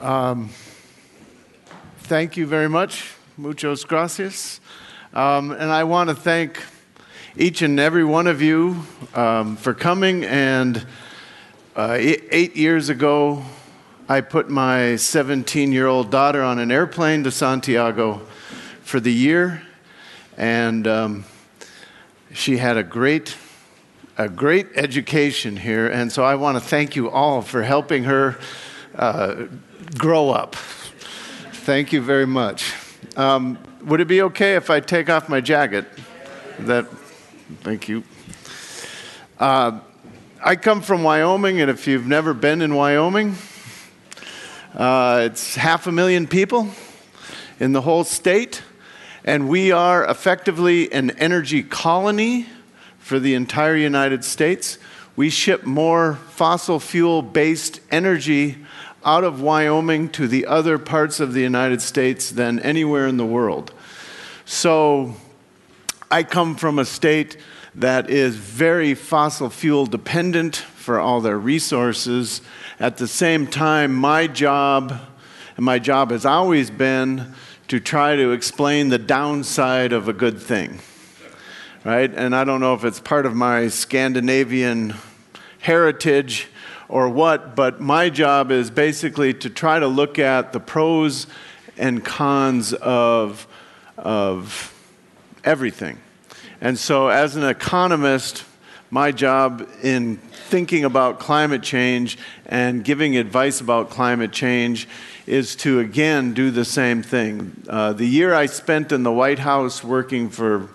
Um, thank you very much. Muchos gracias. Um, and I want to thank each and every one of you um, for coming. And uh, eight years ago, I put my 17 year old daughter on an airplane to Santiago for the year. And um, she had a great, a great education here. And so I want to thank you all for helping her uh, grow up. Thank you very much. Um, would it be okay if I take off my jacket? That, thank you. Uh, I come from Wyoming, and if you've never been in Wyoming, uh, it's half a million people in the whole state, and we are effectively an energy colony for the entire United States. We ship more fossil fuel based energy out of Wyoming to the other parts of the United States than anywhere in the world. So I come from a state that is very fossil fuel dependent for all their resources. At the same time, my job, and my job has always been to try to explain the downside of a good thing. Right? And I don't know if it's part of my Scandinavian heritage or what, but my job is basically to try to look at the pros and cons of, of everything. And so, as an economist, my job in thinking about climate change and giving advice about climate change is to again do the same thing. Uh, the year I spent in the White House working for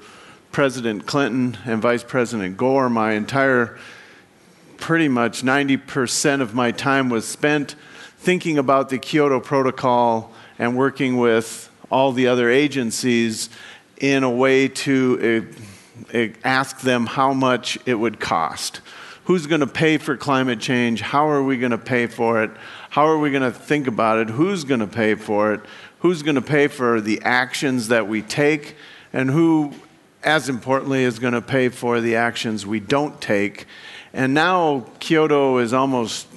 President Clinton and Vice President Gore, my entire pretty much 90% of my time was spent thinking about the Kyoto Protocol and working with all the other agencies in a way to uh, ask them how much it would cost. Who's going to pay for climate change? How are we going to pay for it? How are we going to think about it? Who's going to pay for it? Who's going to pay for the actions that we take? And who, as importantly, is going to pay for the actions we don't take? And now Kyoto is almost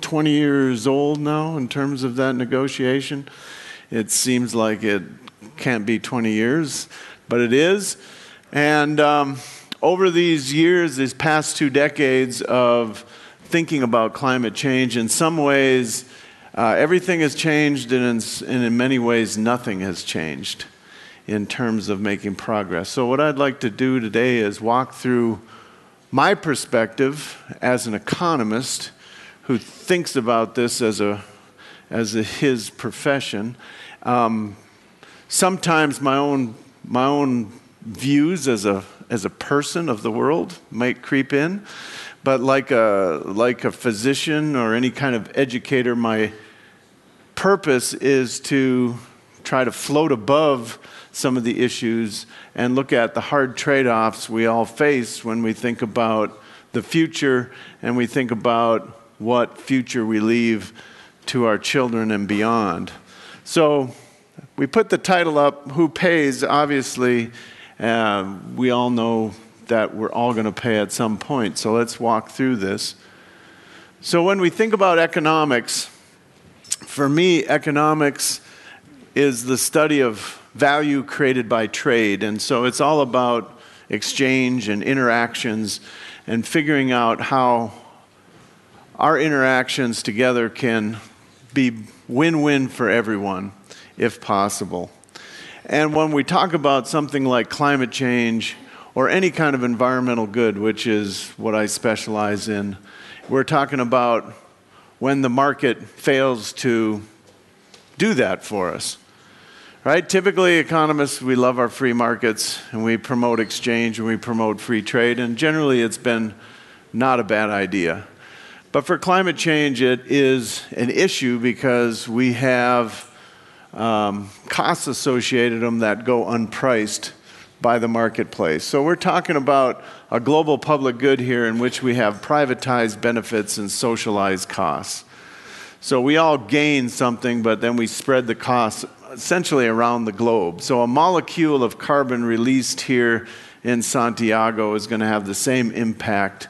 20 years old now in terms of that negotiation. It seems like it can't be 20 years, but it is. And um, over these years, these past two decades of thinking about climate change, in some ways, uh, everything has changed, and in, and in many ways, nothing has changed in terms of making progress. So, what I'd like to do today is walk through my perspective as an economist who thinks about this as, a, as a, his profession, um, sometimes my own, my own views as a, as a person of the world might creep in. But like a, like a physician or any kind of educator, my purpose is to try to float above some of the issues and look at the hard trade offs we all face when we think about the future and we think about what future we leave to our children and beyond. So we put the title up, Who Pays? Obviously, uh, we all know that we're all going to pay at some point. So let's walk through this. So when we think about economics, for me, economics is the study of value created by trade. And so it's all about exchange and interactions and figuring out how our interactions together can be win win for everyone, if possible. And when we talk about something like climate change or any kind of environmental good, which is what I specialize in, we're talking about when the market fails to do that for us. Right? Typically, economists, we love our free markets and we promote exchange and we promote free trade, and generally it's been not a bad idea. But for climate change, it is an issue because we have um, costs associated them that go unpriced by the marketplace. So we're talking about a global public good here in which we have privatized benefits and socialized costs. So we all gain something, but then we spread the costs essentially around the globe. So a molecule of carbon released here in Santiago is going to have the same impact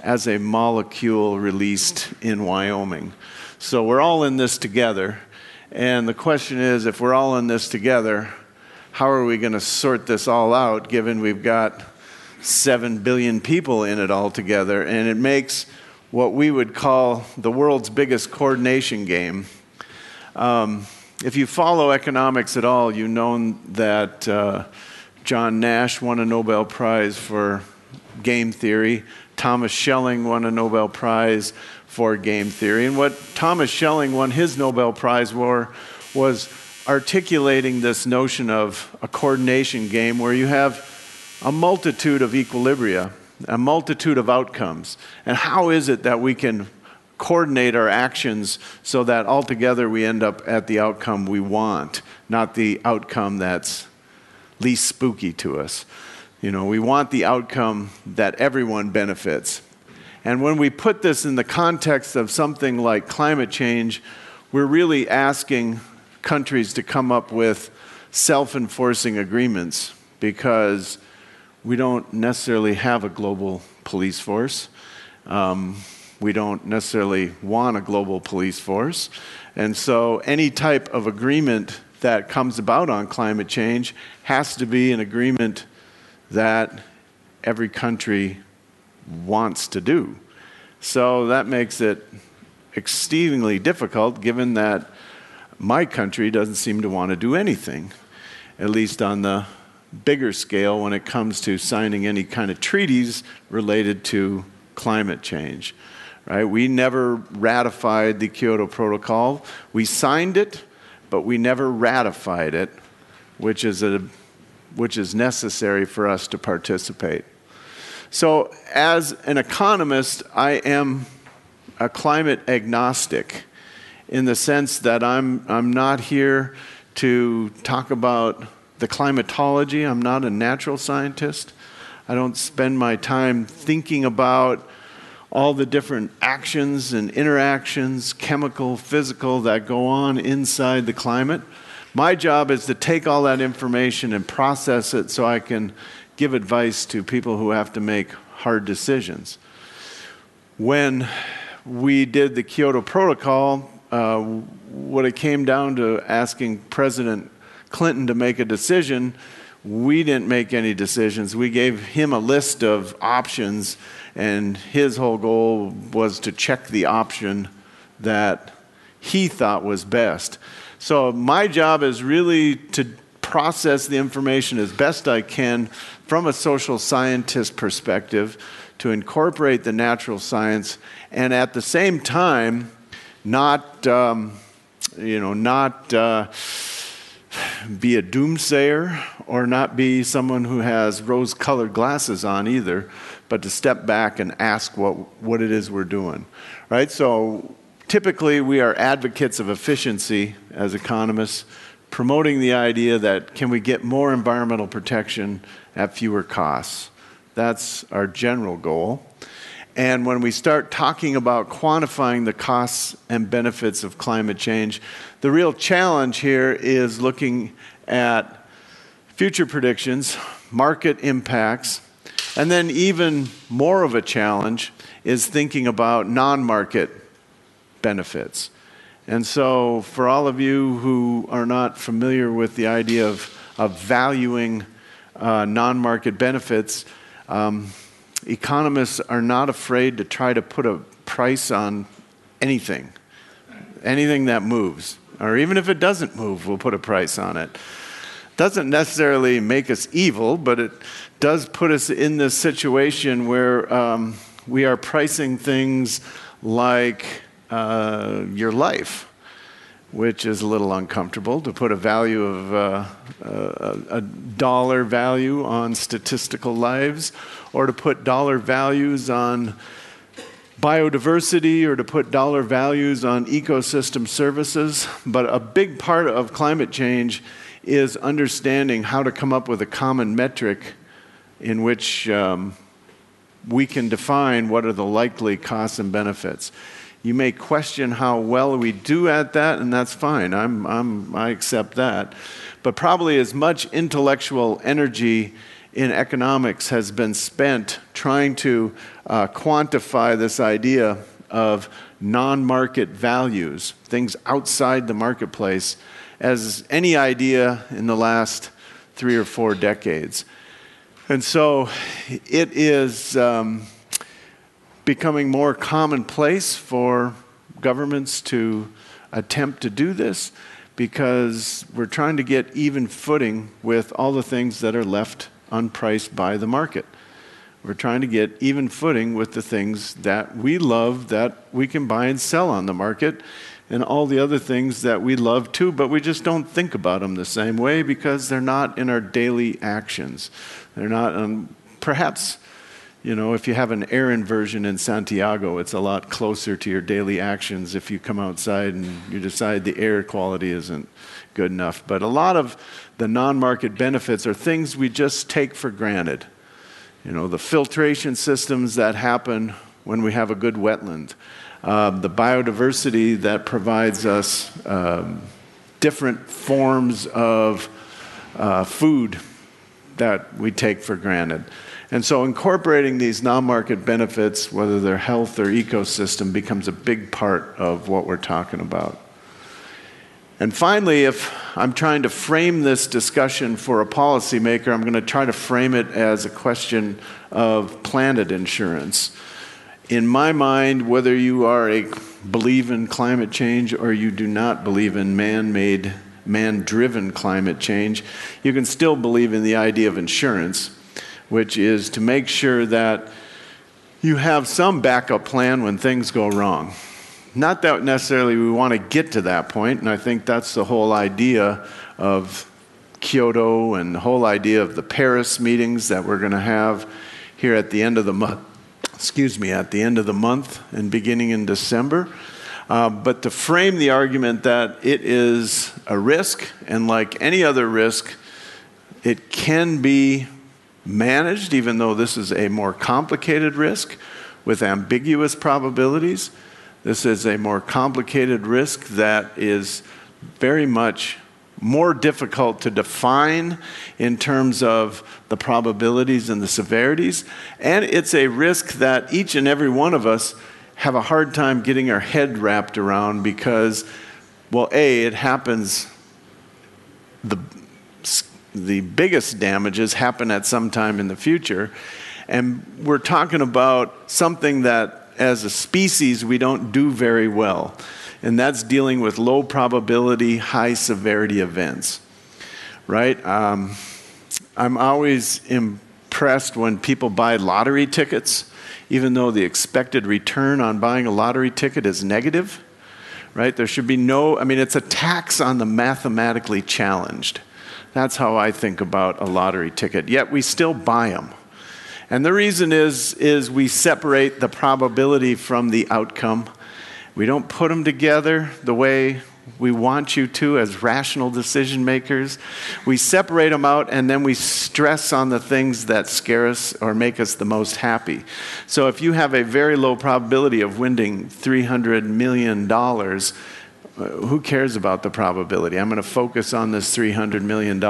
as a molecule released in Wyoming. So we're all in this together. And the question is if we're all in this together, how are we going to sort this all out given we've got 7 billion people in it all together? And it makes what we would call the world's biggest coordination game. Um, if you follow economics at all, you know that uh, John Nash won a Nobel Prize for game theory. Thomas Schelling won a Nobel Prize for game theory. And what Thomas Schelling won his Nobel Prize for was articulating this notion of a coordination game where you have a multitude of equilibria, a multitude of outcomes. And how is it that we can coordinate our actions so that altogether we end up at the outcome we want, not the outcome that's least spooky to us? You know, we want the outcome that everyone benefits. And when we put this in the context of something like climate change, we're really asking countries to come up with self enforcing agreements because we don't necessarily have a global police force. Um, we don't necessarily want a global police force. And so, any type of agreement that comes about on climate change has to be an agreement that every country wants to do. So that makes it exceedingly difficult given that my country doesn't seem to want to do anything, at least on the bigger scale when it comes to signing any kind of treaties related to climate change. Right? We never ratified the Kyoto Protocol. We signed it, but we never ratified it, which is a which is necessary for us to participate. So, as an economist, I am a climate agnostic in the sense that I'm, I'm not here to talk about the climatology. I'm not a natural scientist. I don't spend my time thinking about all the different actions and interactions, chemical, physical, that go on inside the climate. My job is to take all that information and process it so I can give advice to people who have to make hard decisions. When we did the Kyoto Protocol, uh, when it came down to asking President Clinton to make a decision, we didn't make any decisions. We gave him a list of options, and his whole goal was to check the option that he thought was best. So my job is really to process the information as best I can from a social scientist perspective to incorporate the natural science and at the same time not um, you know not uh, be a doomsayer or not be someone who has rose colored glasses on either but to step back and ask what, what it is we're doing right so Typically, we are advocates of efficiency as economists, promoting the idea that can we get more environmental protection at fewer costs? That's our general goal. And when we start talking about quantifying the costs and benefits of climate change, the real challenge here is looking at future predictions, market impacts, and then even more of a challenge is thinking about non market benefits. And so, for all of you who are not familiar with the idea of, of valuing uh, non market benefits, um, economists are not afraid to try to put a price on anything, anything that moves. Or even if it doesn't move, we'll put a price on it. Doesn't necessarily make us evil, but it does put us in this situation where um, we are pricing things like uh, your life, which is a little uncomfortable to put a value of uh, a, a dollar value on statistical lives, or to put dollar values on biodiversity or to put dollar values on ecosystem services. But a big part of climate change is understanding how to come up with a common metric in which um, we can define what are the likely costs and benefits. You may question how well we do at that, and that's fine. I'm, I'm, I accept that. But probably as much intellectual energy in economics has been spent trying to uh, quantify this idea of non market values, things outside the marketplace, as any idea in the last three or four decades. And so it is um, becoming more commonplace for governments to attempt to do this because we're trying to get even footing with all the things that are left unpriced by the market. We're trying to get even footing with the things that we love that we can buy and sell on the market and all the other things that we love too, but we just don't think about them the same way because they're not in our daily actions. They're not, um, perhaps, you know, if you have an air inversion in Santiago, it's a lot closer to your daily actions if you come outside and you decide the air quality isn't good enough. But a lot of the non market benefits are things we just take for granted. You know, the filtration systems that happen when we have a good wetland, uh, the biodiversity that provides us um, different forms of uh, food that we take for granted. And so incorporating these non market benefits, whether they're health or ecosystem, becomes a big part of what we're talking about. And finally, if I'm trying to frame this discussion for a policymaker, I'm going to try to frame it as a question of planet insurance. In my mind, whether you are a believe in climate change or you do not believe in man made man driven climate change, you can still believe in the idea of insurance, which is to make sure that you have some backup plan when things go wrong. Not that necessarily we want to get to that point, and I think that's the whole idea of Kyoto and the whole idea of the Paris meetings that we're going to have here at the end of the month. Excuse me, at the end of the month and beginning in December. Uh, but to frame the argument that it is a risk, and like any other risk, it can be managed, even though this is a more complicated risk with ambiguous probabilities. This is a more complicated risk that is very much more difficult to define in terms of the probabilities and the severities. And it's a risk that each and every one of us have a hard time getting our head wrapped around because, well, A, it happens, the, the biggest damages happen at some time in the future. And we're talking about something that, as a species, we don't do very well. And that's dealing with low probability, high severity events, right? Um, I'm always impressed when people buy lottery tickets even though the expected return on buying a lottery ticket is negative, right? There should be no, I mean, it's a tax on the mathematically challenged. That's how I think about a lottery ticket. Yet we still buy them. And the reason is, is we separate the probability from the outcome. We don't put them together the way we want you to as rational decision makers. We separate them out and then we stress on the things that scare us or make us the most happy. So if you have a very low probability of winning $300 million, uh, who cares about the probability? I'm going to focus on this $300 million,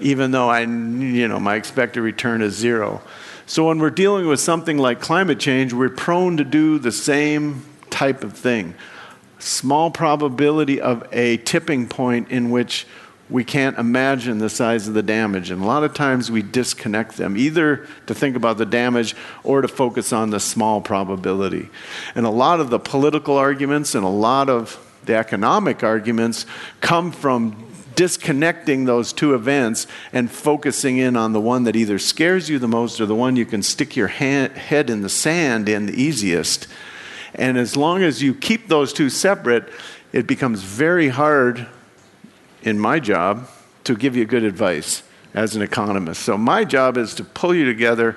even though I, you know, my expected return is zero. So when we're dealing with something like climate change, we're prone to do the same type of thing small probability of a tipping point in which we can't imagine the size of the damage. And a lot of times we disconnect them, either to think about the damage or to focus on the small probability. And a lot of the political arguments and a lot of the economic arguments come from disconnecting those two events and focusing in on the one that either scares you the most or the one you can stick your hand, head in the sand in the easiest and as long as you keep those two separate, it becomes very hard in my job to give you good advice as an economist. So my job is to pull you together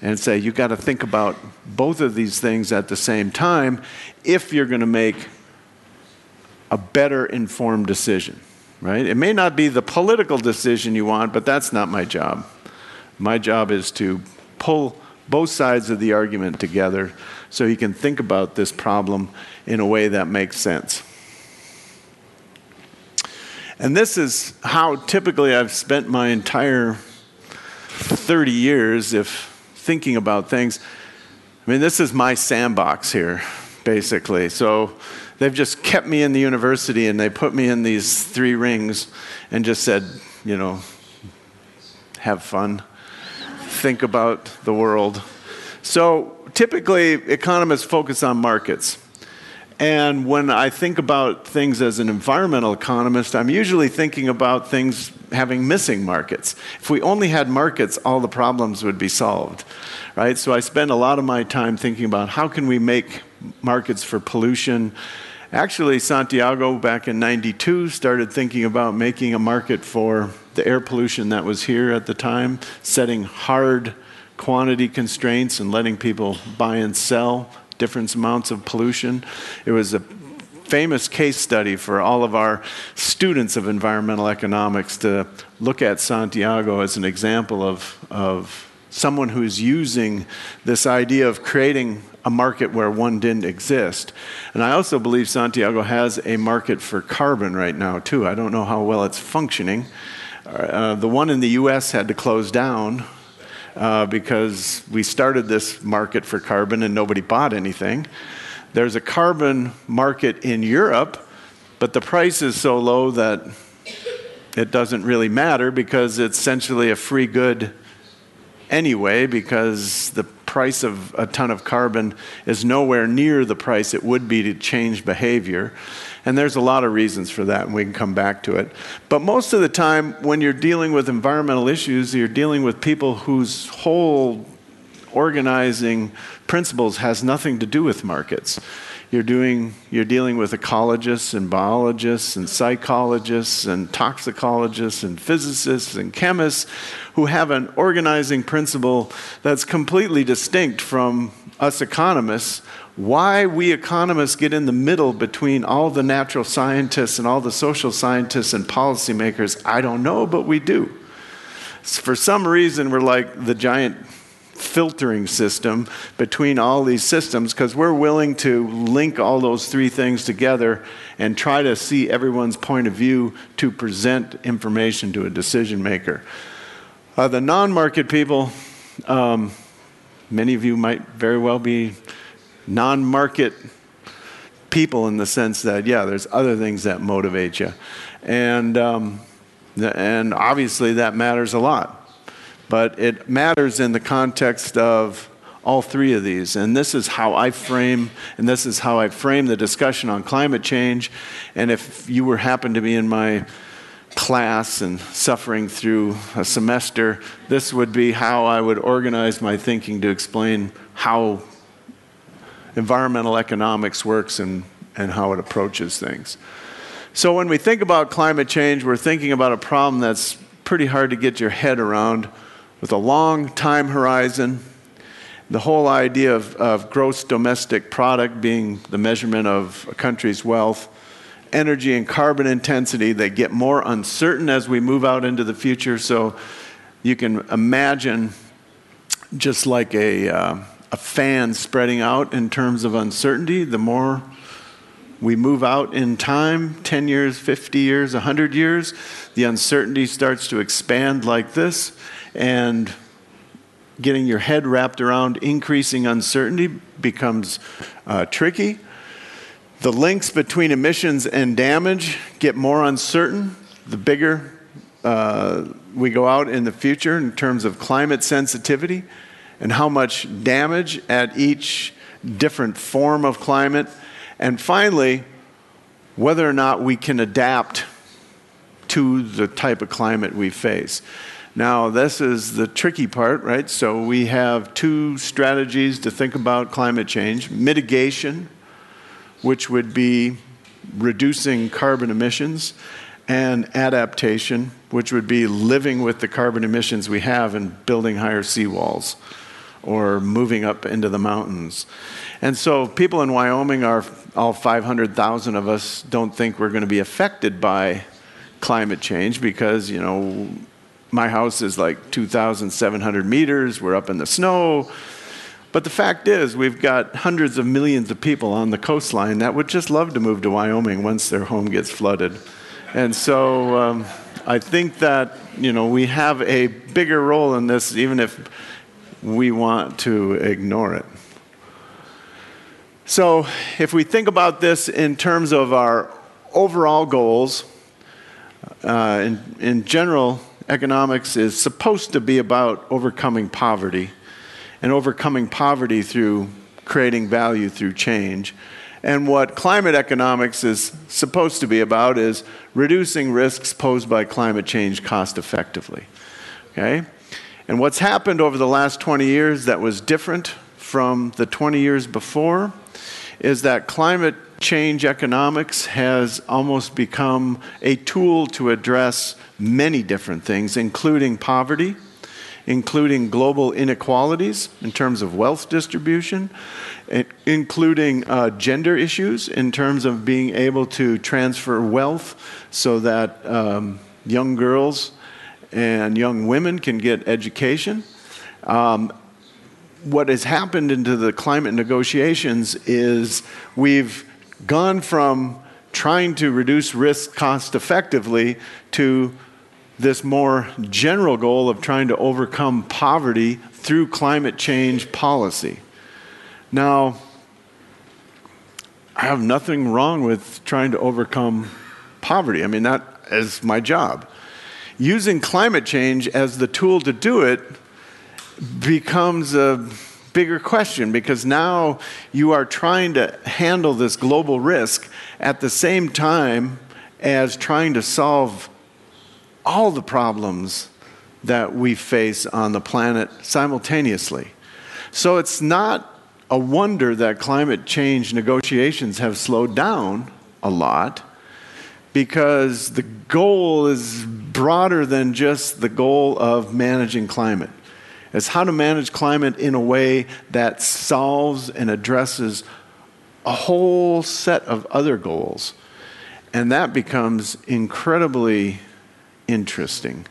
and say you've got to think about both of these things at the same time if you're going to make a better informed decision, right? It may not be the political decision you want, but that's not my job. My job is to pull both sides of the argument together so you can think about this problem in a way that makes sense. And this is how typically I've spent my entire 30 years, if thinking about things, I mean, this is my sandbox here, basically. So they've just kept me in the university and they put me in these three rings and just said, you know, have fun, think about the world. So typically, economists focus on markets. And when I think about things as an environmental economist, I'm usually thinking about things having missing markets. If we only had markets, all the problems would be solved, right? So I spend a lot of my time thinking about how can we make markets for pollution. Actually, Santiago back in 92 started thinking about making a market for the air pollution that was here at the time, setting hard quantity constraints and letting people buy and sell different amounts of pollution. It was a famous case study for all of our students of environmental economics to look at Santiago as an example of, of someone who's using this idea of creating a market where one didn't exist. And I also believe Santiago has a market for carbon right now, too. I don't know how well it's functioning. Uh, the one in the US had to close down uh, because we started this market for carbon and nobody bought anything. There's a carbon market in Europe, but the price is so low that it doesn't really matter because it's essentially a free good anyway, because the price of a ton of carbon is nowhere near the price it would be to change behavior. And there's a lot of reasons for that, and we can come back to it. But most of the time, when you're dealing with environmental issues, you're dealing with people whose whole organizing principles has nothing to do with markets. You're, doing, you're dealing with ecologists and biologists and psychologists and toxicologists and physicists and chemists who have an organizing principle that's completely distinct from us economists why we economists get in the middle between all the natural scientists and all the social scientists and policymakers, I don't know, but we do. For some reason, we're like the giant filtering system between all these systems because we're willing to link all those three things together and try to see everyone's point of view to present information to a decision maker. Uh, the non market people, um, many of you might very well be non market people in the sense that, yeah, there's other things that motivate you. And, um, and obviously that matters a lot. But it matters in the context of all three of these. And this is how I frame, and this is how I frame the discussion on climate change. And if you were happen to be in my class and suffering through a semester, this would be how I would organize my thinking to explain how environmental economics works and, and how it approaches things. So, when we think about climate change, we're thinking about a problem that's pretty hard to get your head around with a long time horizon. The whole idea of, of gross domestic product being the measurement of a country's wealth, energy and carbon intensity, they get more uncertain as we move out into the future. So, you can imagine just like a, uh, a fan spreading out in terms of uncertainty. The more we move out in time 10 years, 50 years, 100 years the uncertainty starts to expand like this. And getting your head wrapped around increasing uncertainty becomes uh, tricky. The links between emissions and damage get more uncertain the bigger uh, we go out in the future in terms of climate sensitivity and how much damage at each different form of climate. And finally, whether or not we can adapt to the type of climate we face. Now, this is the tricky part, right? So, we have two strategies to think about climate change mitigation, which would be reducing carbon emissions, and adaptation, which would be living with the carbon emissions we have and building higher seawalls or moving up into the mountains. And so people in Wyoming are, all 500,000 of us don't think we're going to be affected by climate change because, you know, my house is like 2,700 meters, we're up in the snow. But the fact is, we've got hundreds of millions of people on the coastline that would just love to move to Wyoming once their home gets flooded. And so um, I think that, you know, we have a bigger role in this, even if we want to ignore it. So, if we think about this in terms of our overall goals, uh, in, in general, economics is supposed to be about overcoming poverty and overcoming poverty through creating value through change. And what climate economics is supposed to be about is reducing risks posed by climate change cost effectively. Okay? And what's happened over the last 20 years that was different from the 20 years before is that climate change economics has almost become a tool to address many different things, including poverty, including global inequalities in terms of wealth distribution, including uh, gender issues in terms of being able to transfer wealth so that um, young girls and young women can get education. Um, what has happened into the climate negotiations is we've gone from trying to reduce risk cost effectively to this more general goal of trying to overcome poverty through climate change policy. Now, I have nothing wrong with trying to overcome poverty. I mean, that is my job. Using climate change as the tool to do it becomes a bigger question because now you are trying to handle this global risk at the same time as trying to solve all the problems that we face on the planet simultaneously. So it's not a wonder that climate change negotiations have slowed down a lot because the goal is broader than just the goal of managing climate It's how to manage climate in a way that solves and addresses a whole set of other goals. And that becomes incredibly interesting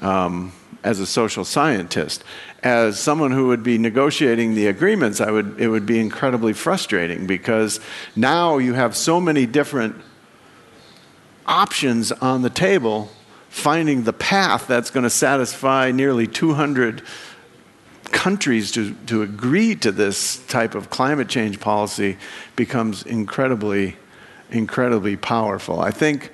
um, as a social scientist. As someone who would be negotiating the agreements, I would, it would be incredibly frustrating because now you have so many different options on the table, finding the path that's going to satisfy nearly 200 countries to, to agree to this type of climate change policy becomes incredibly, incredibly powerful. I think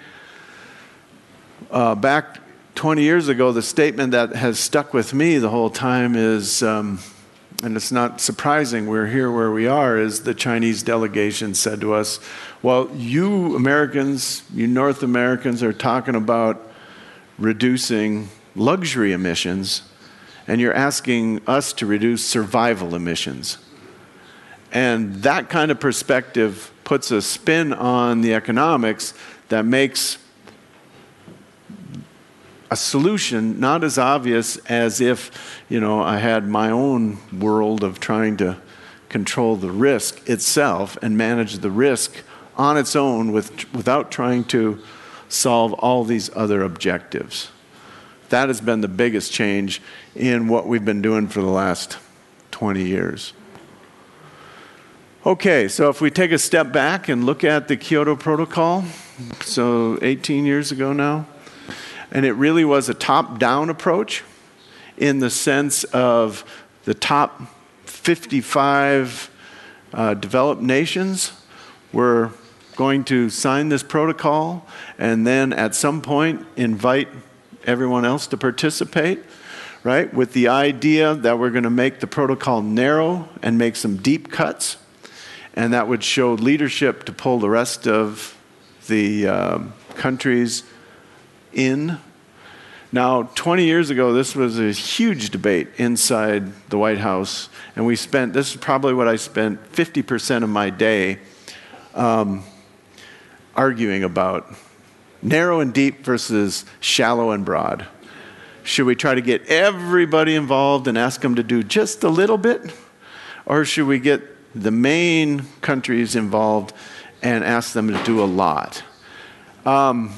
uh, back 20 years ago, the statement that has stuck with me the whole time is, um, and it's not surprising we're here where we are, is the Chinese delegation said to us, Well, you Americans, you North Americans, are talking about reducing luxury emissions and you're asking us to reduce survival emissions. And that kind of perspective puts a spin on the economics that makes a solution not as obvious as if, you know, I had my own world of trying to control the risk itself and manage the risk on its own with, without trying to solve all these other objectives. That has been the biggest change in what we've been doing for the last 20 years. Okay, so if we take a step back and look at the Kyoto Protocol, so 18 years ago now, and it really was a top down approach in the sense of the top 55 uh, developed nations were going to sign this protocol and then at some point invite everyone else to participate, right? With the idea that we're going to make the protocol narrow and make some deep cuts, and that would show leadership to pull the rest of the uh, countries in. Now, 20 years ago, this was a huge debate inside the White House, and we spent, this is probably what I spent 50% of my day um, arguing about narrow and deep versus shallow and broad? Should we try to get everybody involved and ask them to do just a little bit? Or should we get the main countries involved and ask them to do a lot? Um,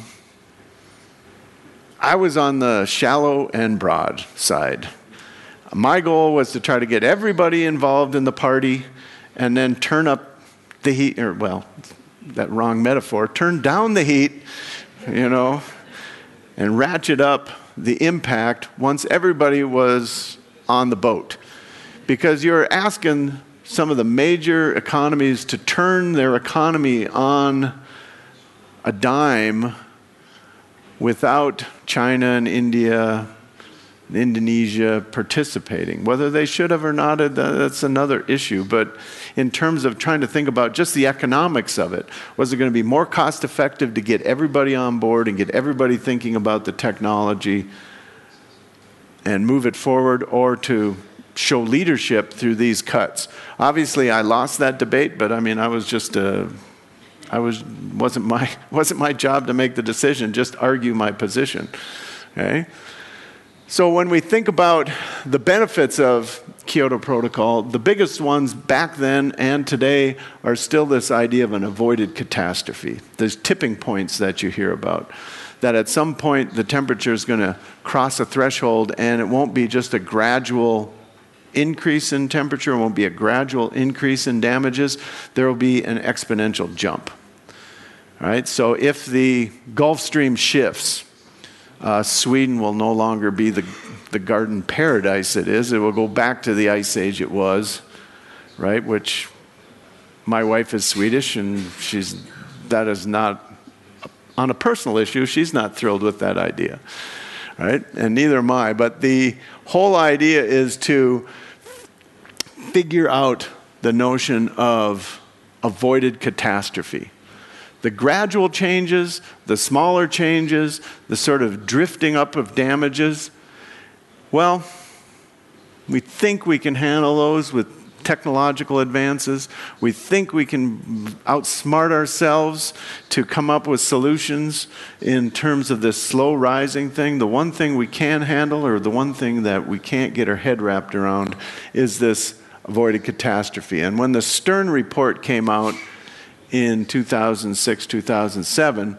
I was on the shallow and broad side. My goal was to try to get everybody involved in the party and then turn up the heat, or well, that wrong metaphor, turn down the heat you know, and ratchet up the impact once everybody was on the boat. Because you're asking some of the major economies to turn their economy on a dime without China and India Indonesia participating. Whether they should have or not, uh, that's another issue. But in terms of trying to think about just the economics of it, was it going to be more cost effective to get everybody on board and get everybody thinking about the technology and move it forward, or to show leadership through these cuts? Obviously, I lost that debate, but I mean, I was just a I was wasn't my wasn't my job to make the decision, just argue my position. Okay? So, when we think about the benefits of Kyoto Protocol, the biggest ones back then and today are still this idea of an avoided catastrophe. There's tipping points that you hear about. That at some point the temperature is going to cross a threshold and it won't be just a gradual increase in temperature, it won't be a gradual increase in damages, there will be an exponential jump. Right? So, if the Gulf Stream shifts, uh, Sweden will no longer be the, the garden paradise it is. It will go back to the ice age it was, right? Which my wife is Swedish, and she's, that is not, on a personal issue, she's not thrilled with that idea, right? And neither am I. But the whole idea is to figure out the notion of avoided catastrophe the gradual changes, the smaller changes, the sort of drifting up of damages, well, we think we can handle those with technological advances. We think we can outsmart ourselves to come up with solutions in terms of this slow rising thing. The one thing we can handle, or the one thing that we can't get our head wrapped around, is this avoided catastrophe. And when the Stern report came out, in 2006, 2007,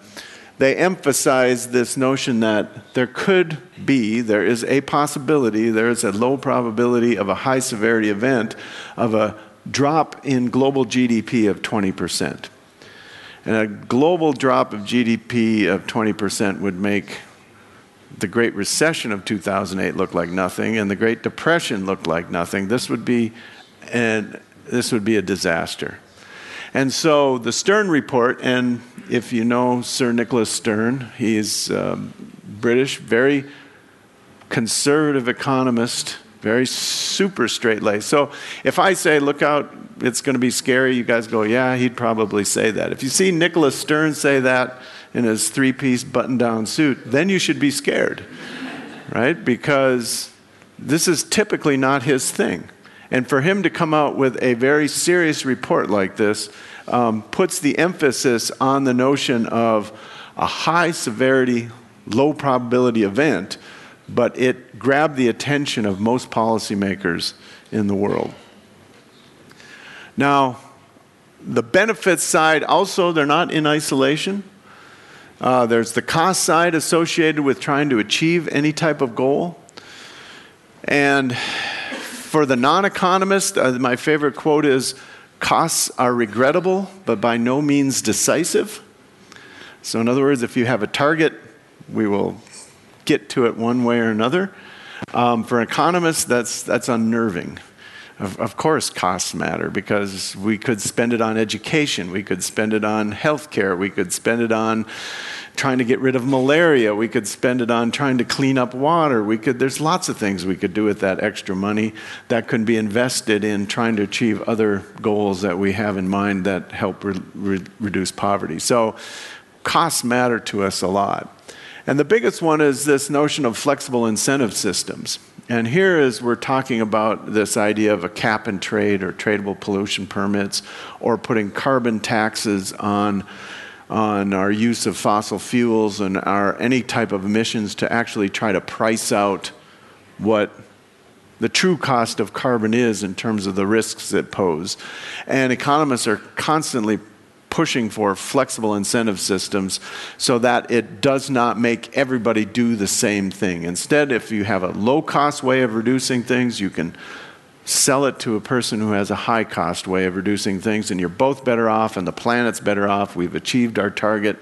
they emphasized this notion that there could be, there is a possibility, there is a low probability of a high severity event of a drop in global GDP of 20%. And a global drop of GDP of 20% would make the Great Recession of 2008 look like nothing, and the Great Depression look like nothing. This would be, and this would be a disaster. And so the Stern report, and if you know Sir Nicholas Stern, he's um, British, very conservative economist, very super straight laced. So if I say, look out, it's going to be scary, you guys go, yeah, he'd probably say that. If you see Nicholas Stern say that in his three piece button down suit, then you should be scared, right? Because this is typically not his thing. And for him to come out with a very serious report like this um, puts the emphasis on the notion of a high severity, low probability event, but it grabbed the attention of most policymakers in the world. Now, the benefits side also, they're not in isolation. Uh, there's the cost side associated with trying to achieve any type of goal. And for the non economist, uh, my favorite quote is costs are regrettable, but by no means decisive. So, in other words, if you have a target, we will get to it one way or another. Um, for economists, that's, that's unnerving. Of, of, course, costs matter because we could spend it on education, we could spend it on healthcare, we could spend it on trying to get rid of malaria. We could spend it on trying to clean up water. We could, there's lots of things we could do with that extra money that could be invested in trying to achieve other goals that we have in mind that help re- re- reduce poverty. So costs matter to us a lot. And the biggest one is this notion of flexible incentive systems. And here is we're talking about this idea of a cap and trade or tradable pollution permits or putting carbon taxes on on our use of fossil fuels and our any type of emissions to actually try to price out what the true cost of carbon is in terms of the risks it pose. And economists are constantly pushing for flexible incentive systems so that it does not make everybody do the same thing. Instead, if you have a low cost way of reducing things, you can sell it to a person who has a high cost way of reducing things, and you're both better off, and the planet's better off. We've achieved our target.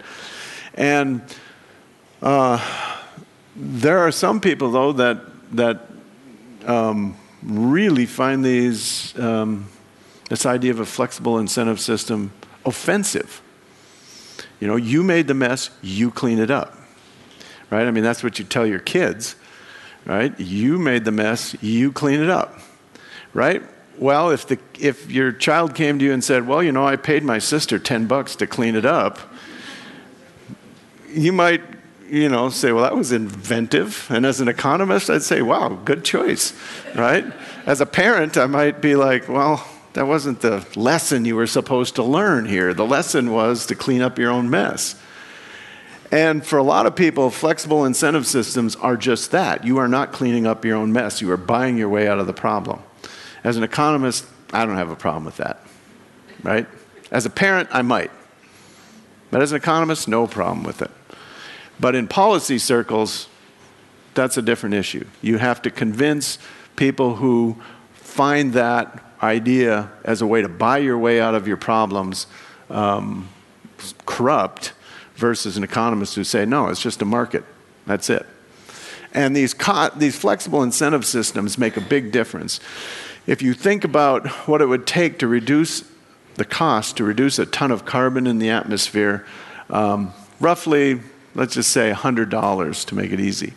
And uh, there are some people, though, that, that um, really find these, um, this idea of a flexible incentive system offensive. You know, you made the mess, you clean it up. Right? I mean, that's what you tell your kids, right? You made the mess, you clean it up. Right? Well, if, the, if your child came to you and said, Well, you know, I paid my sister 10 bucks to clean it up, you might, you know, say, Well, that was inventive. And as an economist, I'd say, Wow, good choice, right? As a parent, I might be like, Well, that wasn't the lesson you were supposed to learn here. The lesson was to clean up your own mess. And for a lot of people, flexible incentive systems are just that. You are not cleaning up your own mess, you are buying your way out of the problem. As an economist, I don't have a problem with that, right? As a parent, I might. But as an economist, no problem with it. But in policy circles, that's a different issue. You have to convince people who find that idea as a way to buy your way out of your problems um, corrupt versus an economist who say, no, it's just a market. That's it. And these, co- these flexible incentive systems make a big difference. If you think about what it would take to reduce the cost, to reduce a ton of carbon in the atmosphere, um, roughly, let's just say $100 to make it easy.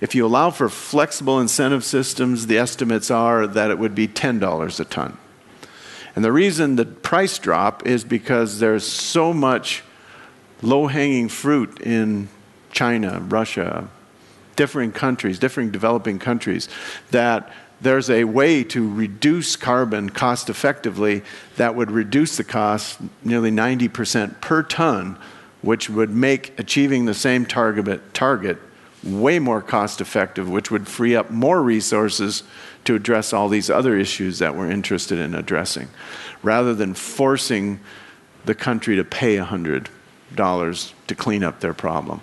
If you allow for flexible incentive systems, the estimates are that it would be $10 a ton. And the reason the price drop is because there's so much low hanging fruit in China, Russia, different countries, different developing countries, that there's a way to reduce carbon cost effectively that would reduce the cost nearly 90% per ton, which would make achieving the same target, target way more cost effective, which would free up more resources to address all these other issues that we're interested in addressing, rather than forcing the country to pay $100 to clean up their problem.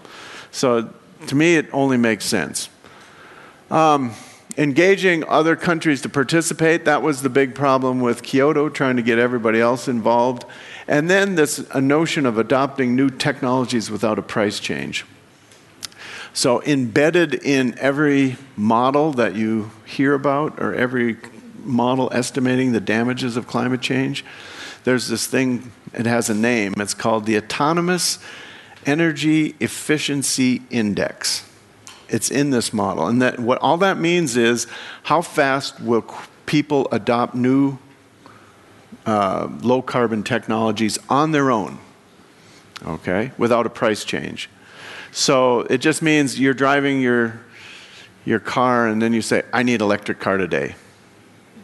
So to me, it only makes sense. Um, engaging other countries to participate, that was the big problem with Kyoto, trying to get everybody else involved. And then this a notion of adopting new technologies without a price change. So, embedded in every model that you hear about, or every model estimating the damages of climate change, there's this thing, it has a name. It's called the Autonomous Energy Efficiency Index. It's in this model. And that, what all that means is how fast will people adopt new uh, low carbon technologies on their own, okay, without a price change. So it just means you're driving your, your car and then you say, I need electric car today.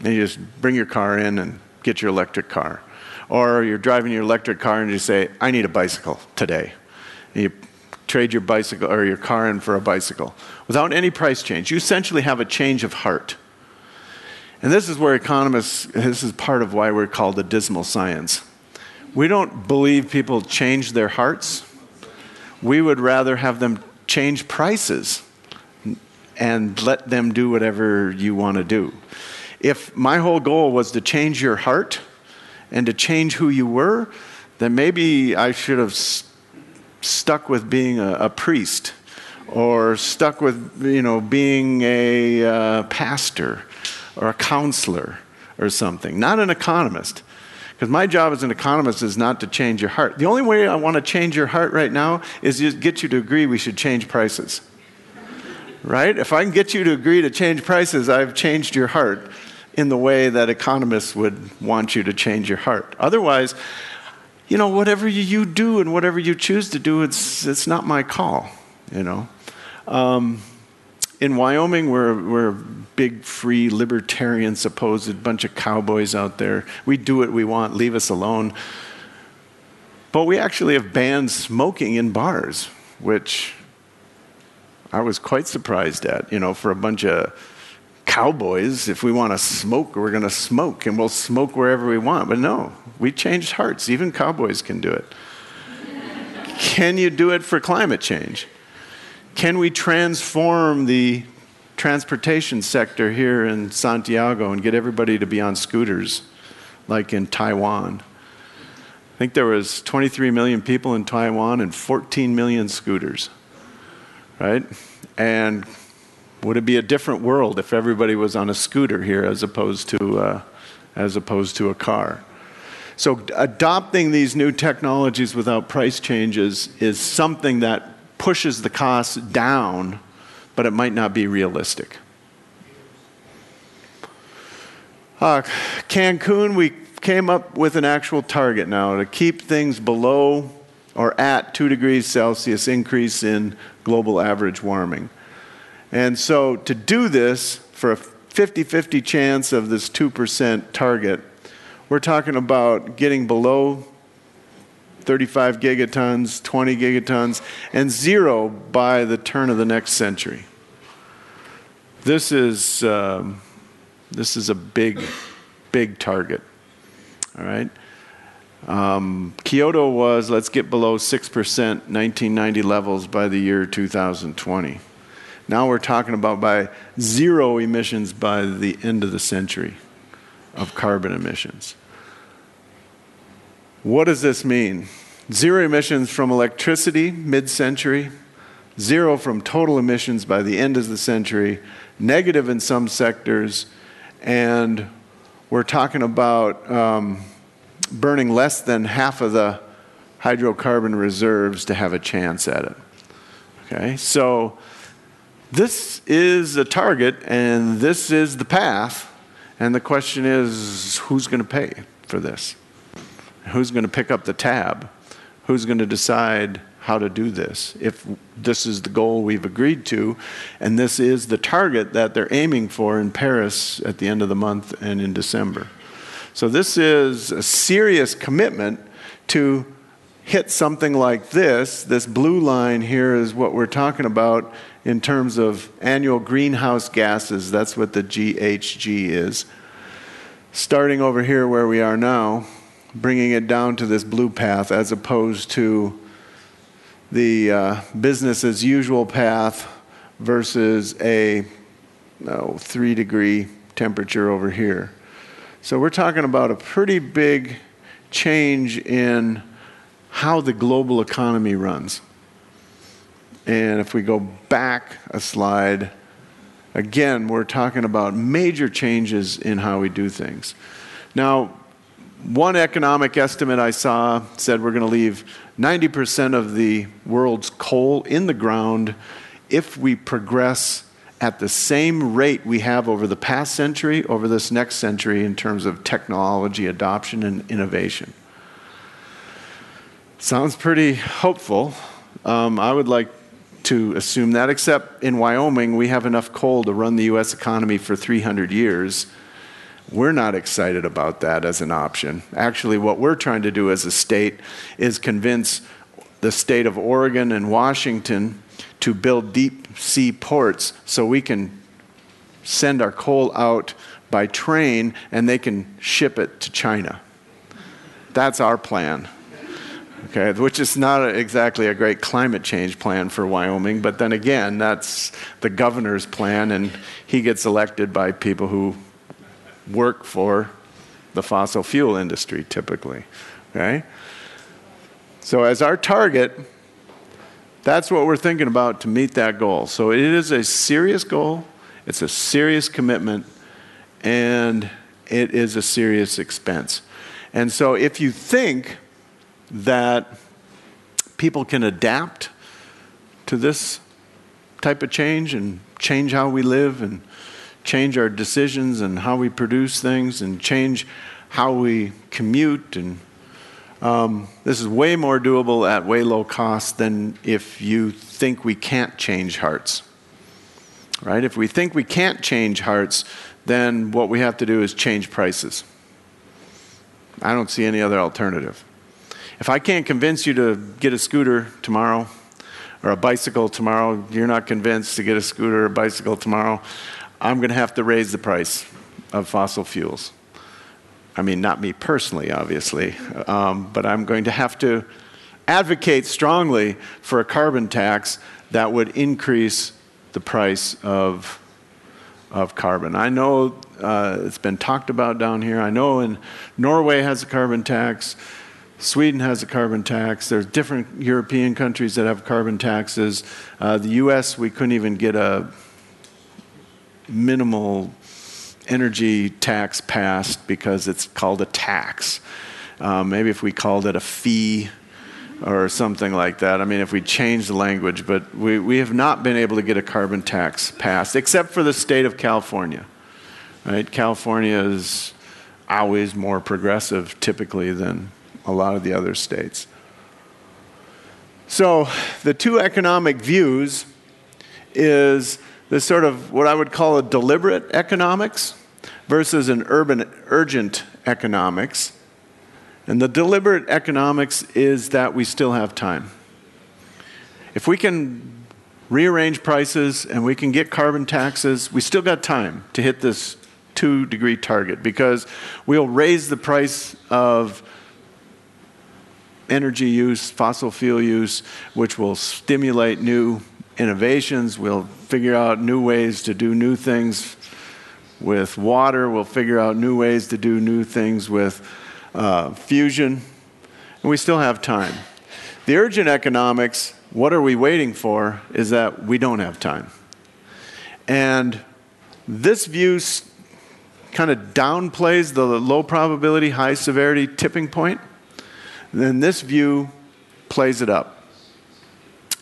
And you just bring your car in and get your electric car. Or you're driving your electric car and you say, I need a bicycle today. And you trade your bicycle or your car in for a bicycle without any price change. You essentially have a change of heart. And this is where economists, this is part of why we're called the dismal science. We don't believe people change their hearts. We would rather have them change prices and let them do whatever you want to do. If my whole goal was to change your heart and to change who you were, then maybe I should have stuck with being a, a priest or stuck with you know being a uh, pastor or a counselor or something not an economist because my job as an economist is not to change your heart. The only way i want to change your heart right now is to get you to agree we should change prices. Right? If i can get you to agree to change prices i've changed your heart in the way that economists would want you to change your heart. Otherwise you know, whatever you do and whatever you choose to do, it's, it's not my call, you know. Um, in Wyoming, we're, we're big, free, libertarian, supposed bunch of cowboys out there. We do what we want, leave us alone. But we actually have banned smoking in bars, which I was quite surprised at, you know, for a bunch of cowboys. If we want to smoke, we're going to smoke, and we'll smoke wherever we want. But no, we changed hearts. Even cowboys can do it. can you do it for climate change? Can we transform the transportation sector here in Santiago and get everybody to be on scooters like in Taiwan? I think there was 23 million people in Taiwan and 14 million scooters. right? And would it be a different world if everybody was on a scooter here as opposed to, uh, as opposed to a car? So, adopting these new technologies without price changes is something that pushes the costs down, but it might not be realistic. Uh, Cancun, we came up with an actual target now to keep things below or at 2 degrees Celsius increase in global average warming. And so to do this for a 50 50 chance of this 2% target, we're talking about getting below 35 gigatons, 20 gigatons, and zero by the turn of the next century. This is, um, this is a big, big target. All right? Um, Kyoto was let's get below 6% 1990 levels by the year 2020. Now we're talking about by zero emissions by the end of the century of carbon emissions. What does this mean? Zero emissions from electricity mid century, zero from total emissions by the end of the century, negative in some sectors, and we're talking about um, burning less than half of the hydrocarbon reserves to have a chance at it. Okay, so this is a target and this is the path, and the question is who's going to pay for this? Who's going to pick up the tab? Who's going to decide how to do this if this is the goal we've agreed to and this is the target that they're aiming for in Paris at the end of the month and in December? So, this is a serious commitment to hit something like this. This blue line here is what we're talking about in terms of annual greenhouse gases. That's what the GHG is. Starting over here where we are now, bringing it down to this blue path as opposed to the uh, business as usual path versus a no, three degree temperature over here. So we're talking about a pretty big change in how the global economy runs. And if we go back a slide, again, we're talking about major changes in how we do things. Now, one economic estimate I saw said we're going to leave 90% of the world's coal in the ground if we progress at the same rate we have over the past century, over this next century, in terms of technology adoption and innovation. Sounds pretty hopeful. Um, I would like to assume that, except in Wyoming, we have enough coal to run the U.S. economy for 300 years. We're not excited about that as an option. Actually, what we're trying to do as a state is convince the state of Oregon and Washington to build deep sea ports so we can send our coal out by train and they can ship it to China. That's our plan. Okay, which is not exactly a great climate change plan for Wyoming, but then again, that's the governor's plan, and he gets elected by people who work for the fossil fuel industry typically. Okay? So, as our target, that's what we're thinking about to meet that goal. So it is a serious goal, it's a serious commitment, and it is a serious expense. And so if you think that people can adapt to this type of change and change how we live and change our decisions and how we produce things and change how we commute and um, this is way more doable at way low cost than if you think we can't change hearts. Right? If we think we can't change hearts, then what we have to do is change prices. I don't see any other alternative. If I can't convince you to get a scooter tomorrow or a bicycle tomorrow, you're not convinced to get a scooter or a bicycle tomorrow, I'm going to have to raise the price of fossil fuels. I mean, not me personally, obviously, um, but I'm going to have to advocate strongly for a carbon tax that would increase the price of, of carbon. I know uh, it's been talked about down here. I know in Norway has a carbon tax. Sweden has a carbon tax. There's different European countries that have carbon taxes. Uh, the U.S. we couldn't even get a minimal energy tax passed because it's called a tax. Um, maybe if we called it a fee or something like that. I mean, if we change the language, but we, we have not been able to get a carbon tax passed, except for the state of California. Right? California is always more progressive typically than a lot of the other states. So, the two economic views is this sort of what I would call a deliberate economics versus an urban urgent economics. And the deliberate economics is that we still have time. If we can rearrange prices and we can get carbon taxes, we still got time to hit this two degree target because we'll raise the price of energy use, fossil fuel use, which will stimulate new innovations. We'll figure out new ways to do new things with water. We'll figure out new ways to do new things with uh, fusion. And we still have time. The urgent economics, what are we waiting for, is that we don't have time. And this view kind of downplays the low probability, high severity tipping point. Then this view plays it up.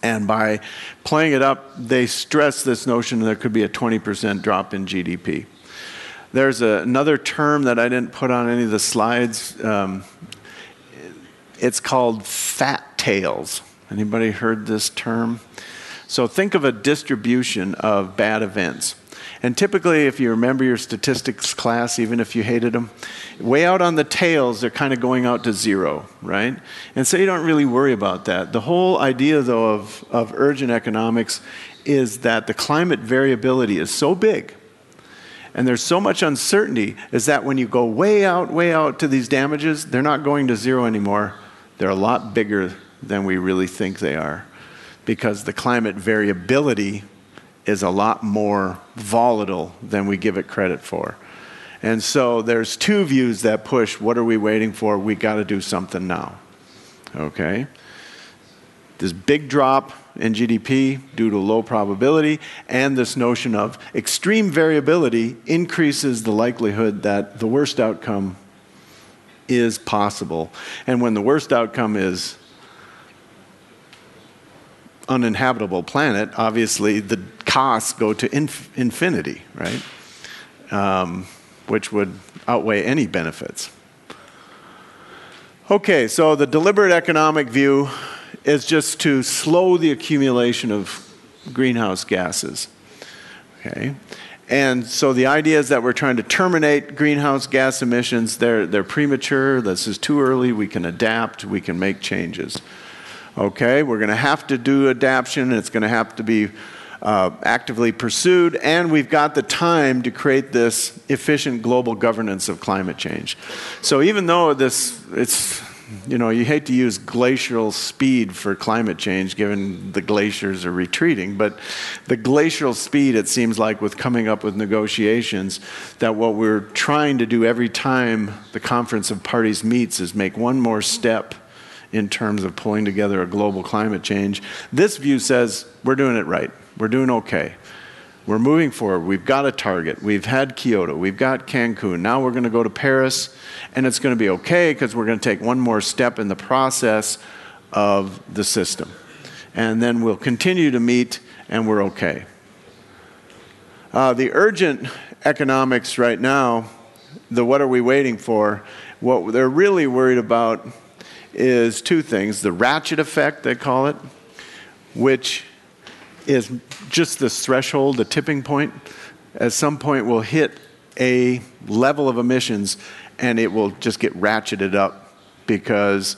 And by playing it up, they stress this notion that there could be a 20% drop in GDP. There's a, another term that I didn't put on any of the slides. Um, it's called fat tails. Anybody heard this term? So think of a distribution of bad events. And typically, if you remember your statistics class, even if you hated them, way out on the tails, they're kind of going out to zero, right? And so you don't really worry about that. The whole idea, though, of, of urgent economics is that the climate variability is so big and there's so much uncertainty is that when you go way out, way out to these damages, they're not going to zero anymore. They're a lot bigger than we really think they are because the climate variability is a lot more volatile than we give it credit for. And so there's two views that push what are we waiting for? We got to do something now. Okay? This big drop in GDP due to low probability and this notion of extreme variability increases the likelihood that the worst outcome is possible. And when the worst outcome is uninhabitable planet, obviously the costs go to inf- infinity, right? Um, which would outweigh any benefits. Okay, so the deliberate economic view is just to slow the accumulation of greenhouse gases. Okay? And so the idea is that we're trying to terminate greenhouse gas emissions. They're, they're premature. This is too early. We can adapt. We can make changes. Okay, we're going to have to do adaptation. It's going to have to be uh, actively pursued, and we've got the time to create this efficient global governance of climate change. So even though this, it's you know, you hate to use glacial speed for climate change given the glaciers are retreating, but the glacial speed, it seems like, with coming up with negotiations, that what we're trying to do every time the Conference of Parties meets is make one more step in terms of pulling together a global climate change. This view says we're doing it right, we're doing okay. We're moving forward. We've got a target. We've had Kyoto. We've got Cancun. Now we're going to go to Paris and it's going to be okay because we're going to take one more step in the process of the system. And then we'll continue to meet, and we're okay. Uh, the urgent economics right now, the what are we waiting for, what they're really worried about is two things the ratchet effect, they call it, which is just this threshold, the tipping point. At some point, we'll hit a level of emissions and it will just get ratcheted up because,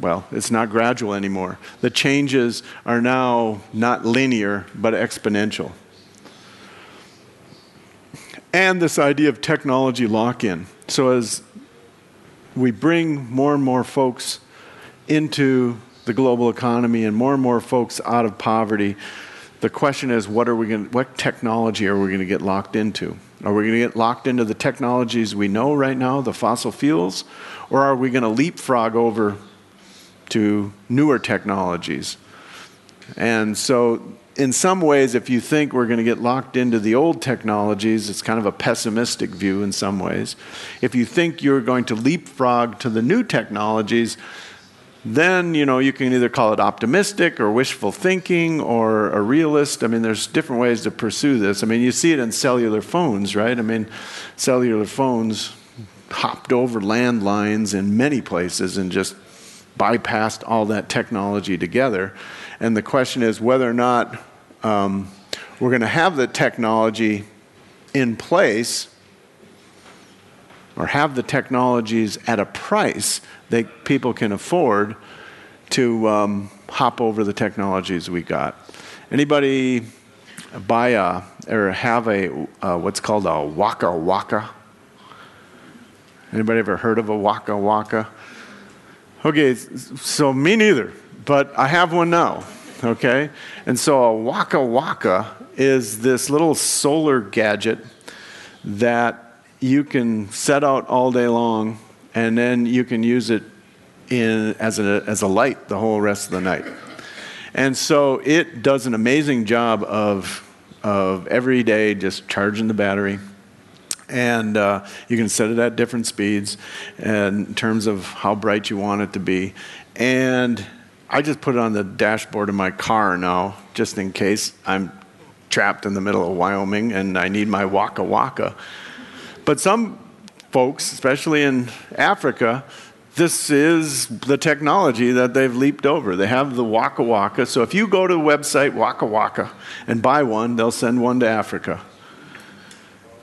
well, it's not gradual anymore. The changes are now not linear, but exponential. And this idea of technology lock in. So, as we bring more and more folks into the global economy and more and more folks out of poverty, The question is, what are we going? What technology are we going to get locked into? Are we going to get locked into the technologies we know right now, the fossil fuels, or are we going to leapfrog over to newer technologies? And so, in some ways, if you think we're going to get locked into the old technologies, it's kind of a pessimistic view in some ways. If you think you're going to leapfrog to the new technologies, then you know you can either call it optimistic or wishful thinking or a realist. I mean there's different ways to pursue this. I mean you see it in cellular phones right? I mean cellular phones hopped over landlines in many places and just bypassed all that technology together and the question is whether or not um, we're going to have the technology in place or have the technologies at a price that people can afford to um, hop over the technologies we got. Anybody buy a or have a uh, what's called a waka waka? Anybody ever heard of a waka waka? Okay, so me neither, but I have one now. Okay, and so a waka waka is this little solar gadget that you can set out all day long, and then you can use it in, as, a, as a light the whole rest of the night. And so it does an amazing job of, of every day just charging the battery. And uh, you can set it at different speeds in terms of how bright you want it to be. And I just put it on the dashboard of my car now, just in case I'm trapped in the middle of Wyoming and I need my Waka Waka. But some folks, especially in Africa, this is the technology that they've leaped over. They have the Waka Waka. So if you go to the website Waka Waka and buy one, they'll send one to Africa,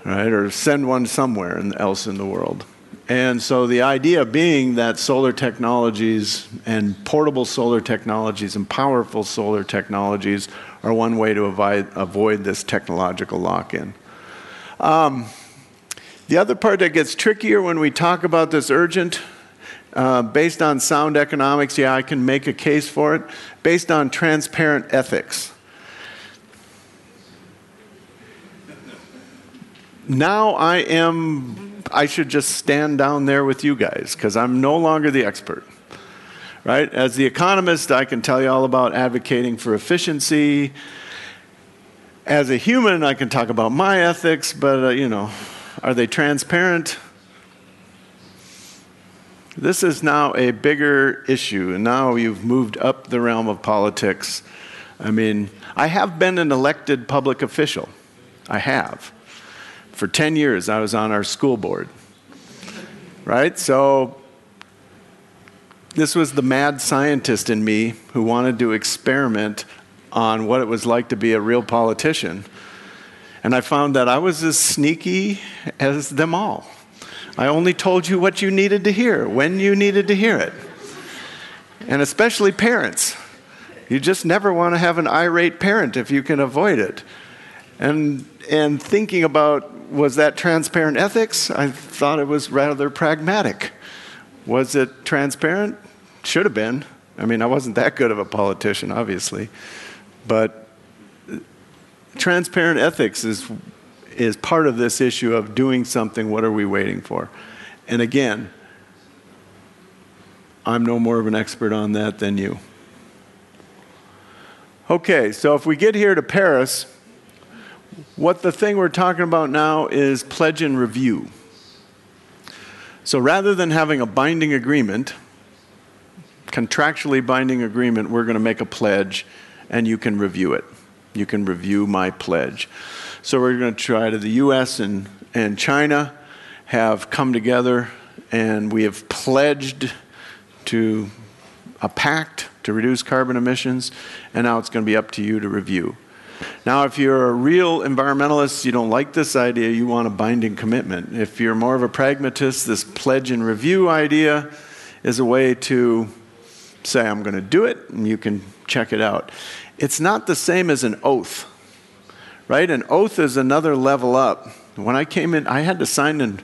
right? Or send one somewhere else in the world. And so the idea being that solar technologies and portable solar technologies and powerful solar technologies are one way to avoid, avoid this technological lock in. Um, the other part that gets trickier when we talk about this urgent, uh, based on sound economics, yeah, I can make a case for it. Based on transparent ethics. Now I am, I should just stand down there with you guys because I'm no longer the expert. Right? As the economist, I can tell you all about advocating for efficiency. As a human, I can talk about my ethics, but uh, you know, are they transparent? This is now a bigger issue, and now you've moved up the realm of politics. I mean, I have been an elected public official. I have. For 10 years, I was on our school board. Right? So, this was the mad scientist in me who wanted to experiment on what it was like to be a real politician. And I found that I was as sneaky as them all. I only told you what you needed to hear, when you needed to hear it. And especially parents. You just never want to have an irate parent if you can avoid it. And, and thinking about was that transparent ethics? I thought it was rather pragmatic. Was it transparent? Should have been. I mean, I wasn't that good of a politician, obviously. But transparent ethics is, is part of this issue of doing something, what are we waiting for? And again, I'm no more of an expert on that than you. Okay, so if we get here to Paris, what the thing we're talking about now is pledge and review. So rather than having a binding agreement, contractually binding agreement, we're going to make a pledge and you can review it. You can review my pledge. So we're going to try to, the US and, and China have come together and we have pledged to a pact to reduce carbon emissions, and now it's going to be up to you to review. Now, if you're a real environmentalist, you don't like this idea, you want a binding commitment. If you're more of a pragmatist, this pledge and review idea is a way to say, I'm going to do it, and you can check it out it's not the same as an oath, right? An oath is another level up. When I came in, I had to sign an,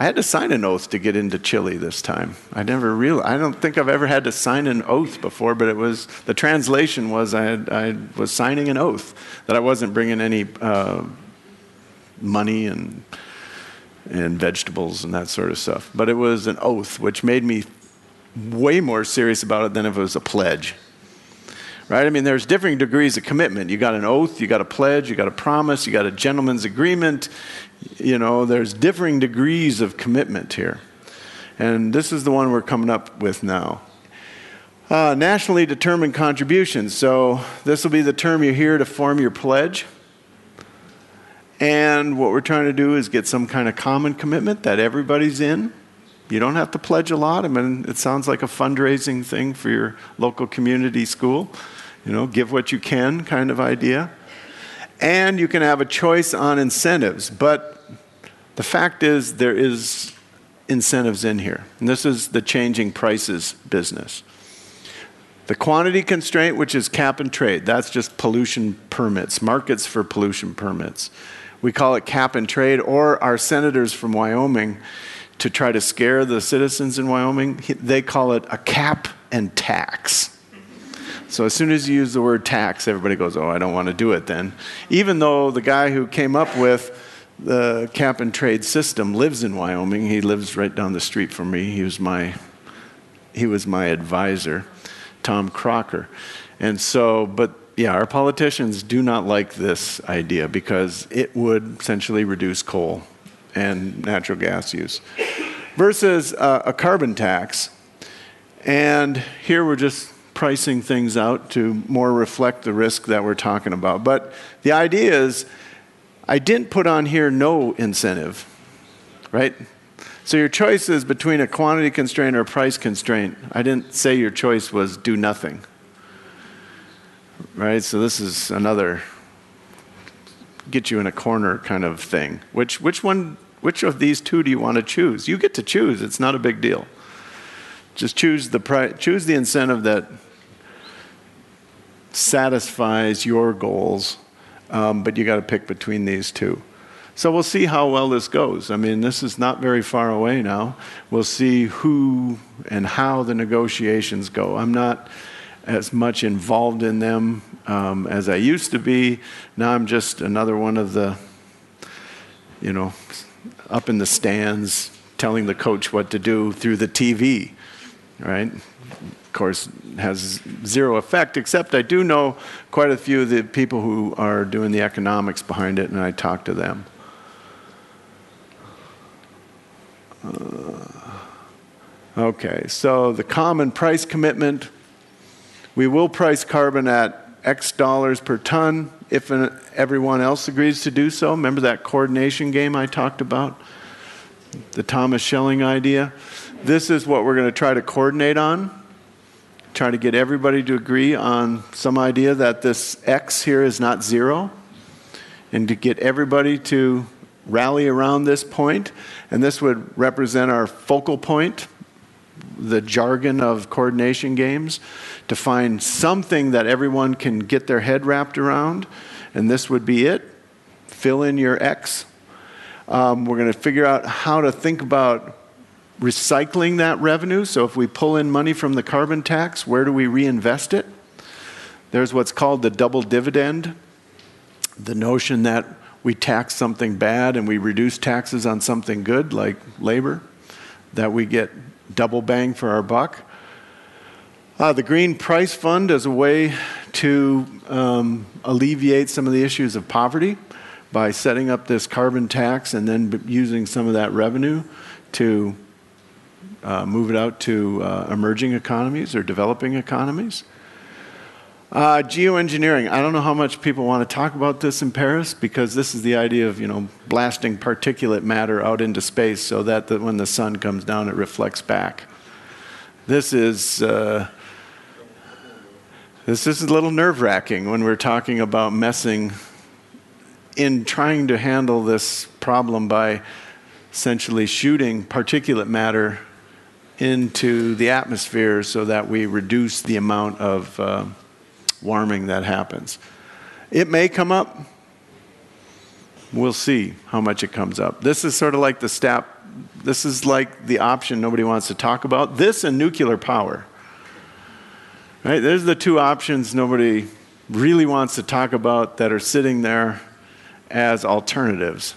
I had to sign an oath to get into Chile this time. I never real I don't think I've ever had to sign an oath before, but it was the translation was I, had, I was signing an oath that I wasn't bringing any uh, money and and vegetables and that sort of stuff. But it was an oath, which made me way more serious about it than if it was a pledge. Right? I mean, there's differing degrees of commitment. You got an oath, you got a pledge, you got a promise, you got a gentleman's agreement. You know, there's differing degrees of commitment here. And this is the one we're coming up with now. Uh, nationally determined contributions. So, this will be the term you hear to form your pledge. And what we're trying to do is get some kind of common commitment that everybody's in. You don't have to pledge a lot. I mean, it sounds like a fundraising thing for your local community school. You know, give what you can kind of idea. And you can have a choice on incentives. But the fact is, there is incentives in here. And this is the changing prices business. The quantity constraint, which is cap and trade, that's just pollution permits, markets for pollution permits. We call it cap and trade, or our senators from Wyoming, to try to scare the citizens in Wyoming, they call it a cap and tax. So as soon as you use the word tax, everybody goes, Oh, I don't want to do it then. Even though the guy who came up with the cap and trade system lives in Wyoming, he lives right down the street from me. He was my, he was my advisor, Tom Crocker. And so, but yeah, our politicians do not like this idea because it would essentially reduce coal and natural gas use versus uh, a carbon tax. And here we're just pricing things out to more reflect the risk that we're talking about. But the idea is I didn't put on here no incentive, right? So your choice is between a quantity constraint or a price constraint. I didn't say your choice was do nothing right? So this is another get you in a corner kind of thing. Which which one which of these two do you want to choose? You get to choose. It's not a big deal. Just choose the pri- choose the incentive that satisfies your goals, um, but you got to pick between these two. So we'll see how well this goes. I mean, this is not very far away now. We'll see who and how the negotiations go. I'm not as much involved in them um, as I used to be. Now I'm just another one of the, you know, up in the stands telling the coach what to do through the TV, right? Of course, has zero effect, except I do know quite a few of the people who are doing the economics behind it, and I talk to them. Uh, okay, so the common price commitment we will price carbon at X dollars per ton if everyone else agrees to do so. Remember that coordination game I talked about? The Thomas Schelling idea? This is what we're going to try to coordinate on. Try to get everybody to agree on some idea that this X here is not zero, and to get everybody to rally around this point. And this would represent our focal point the jargon of coordination games to find something that everyone can get their head wrapped around, and this would be it. Fill in your X. Um, we're going to figure out how to think about recycling that revenue. So, if we pull in money from the carbon tax, where do we reinvest it? There's what's called the double dividend the notion that we tax something bad and we reduce taxes on something good, like labor, that we get double bang for our buck. Uh, the Green Price Fund is a way to um, alleviate some of the issues of poverty by setting up this carbon tax and then using some of that revenue to uh, move it out to uh, emerging economies or developing economies. Uh, geoengineering. I don't know how much people want to talk about this in Paris because this is the idea of you know blasting particulate matter out into space so that the, when the sun comes down it reflects back. This is uh, this is a little nerve wracking when we're talking about messing in trying to handle this problem by essentially shooting particulate matter into the atmosphere so that we reduce the amount of uh, warming that happens. It may come up. We'll see how much it comes up. This is sort of like the step, This is like the option nobody wants to talk about. This and nuclear power. Right? There's the two options nobody really wants to talk about that are sitting there as alternatives.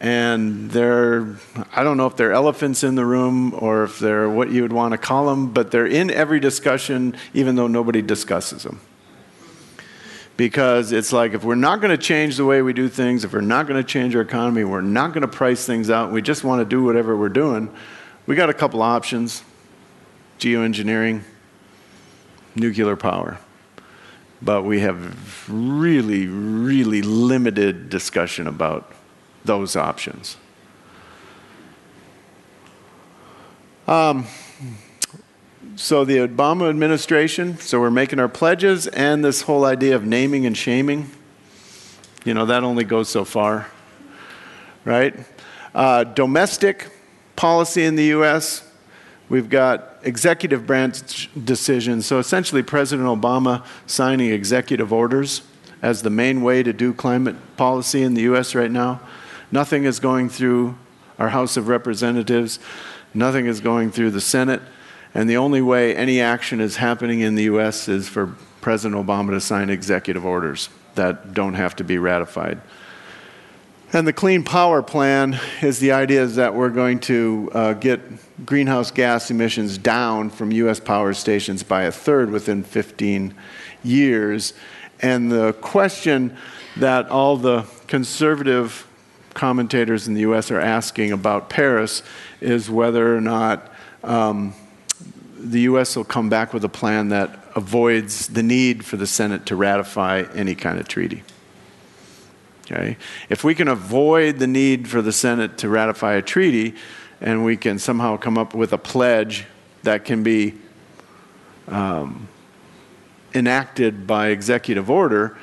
And they're, I don't know if they're elephants in the room or if they're what you would want to call them, but they're in every discussion, even though nobody discusses them. Because it's like if we're not going to change the way we do things, if we're not going to change our economy, we're not going to price things out, we just want to do whatever we're doing, we got a couple options geoengineering, nuclear power. But we have really, really limited discussion about those options. Um, so, the Obama administration, so we're making our pledges, and this whole idea of naming and shaming, you know, that only goes so far, right? Uh, domestic policy in the U.S., we've got executive branch decisions. So, essentially, President Obama signing executive orders as the main way to do climate policy in the U.S. right now. Nothing is going through our House of Representatives, nothing is going through the Senate, and the only way any action is happening in the U.S. is for President Obama to sign executive orders that don't have to be ratified. And the Clean Power Plan is the idea is that we're going to uh, get greenhouse gas emissions down from U.S. power stations by a third within 15 years. And the question that all the conservative commentators in the US are asking about Paris is whether or not um, the US will come back with a plan that avoids the need for the Senate to ratify any kind of treaty. Okay? If we can avoid the need for the Senate to ratify a treaty and we can somehow come up with a pledge that can be um, enacted by executive order,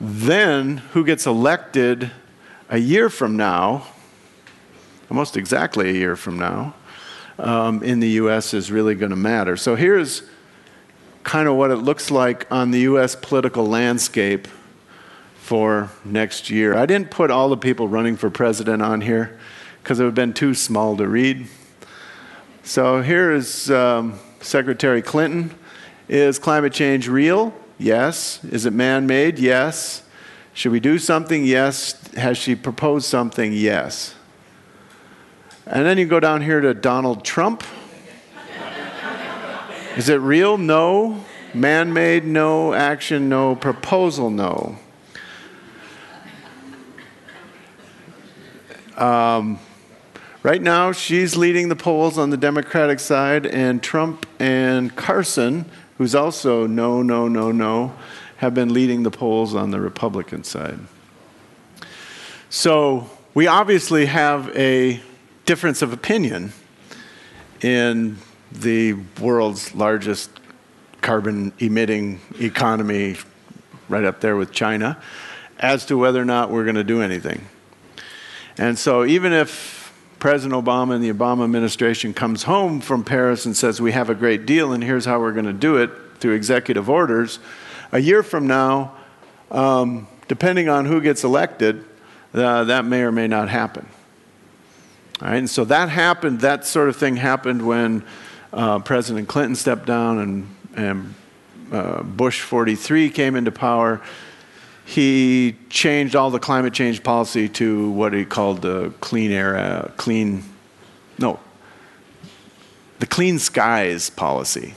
then who gets elected a year from now, almost exactly a year from now, um, in the US is really going to matter. So here's kind of what it looks like on the US political landscape for next year. I didn't put all the people running for president on here because it would have been too small to read. So here is um, Secretary Clinton. Is climate change real? Yes. Is it man made? Yes. Should we do something? Yes. Has she proposed something? Yes. And then you go down here to Donald Trump. Is it real? No. Man made? No. Action? No. Proposal? No. Um, right now, she's leading the polls on the Democratic side, and Trump and Carson, who's also no, no, no, no, have been leading the polls on the Republican side. So we obviously have a difference of opinion in the world's largest carbon emitting economy, right up there with China, as to whether or not we're going to do anything. And so even if President Obama and the Obama administration comes home from Paris and says we have a great deal and here's how we're going to do it through executive orders, a year from now, um, depending on who gets elected, uh, that may or may not happen. All right, and so that happened, that sort of thing happened when uh, President Clinton stepped down and, and uh, Bush 43 came into power. He changed all the climate change policy to what he called the clean air, uh, clean, no, the clean skies policy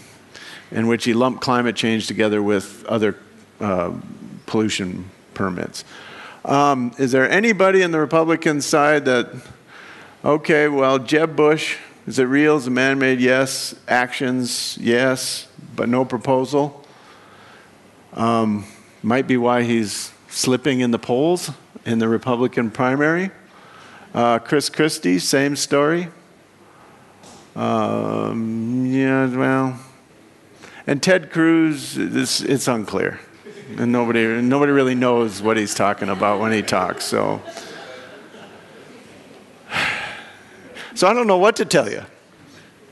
in which he lumped climate change together with other uh, pollution permits. Um, is there anybody in the Republican side that, okay, well, Jeb Bush, is it real? Is it man made? Yes. Actions? Yes. But no proposal? Um, might be why he's slipping in the polls in the Republican primary. Uh, Chris Christie, same story. Um, yeah, well, and Ted Cruz, it's, it's unclear. And nobody, nobody really knows what he's talking about when he talks. So, so I don't know what to tell you.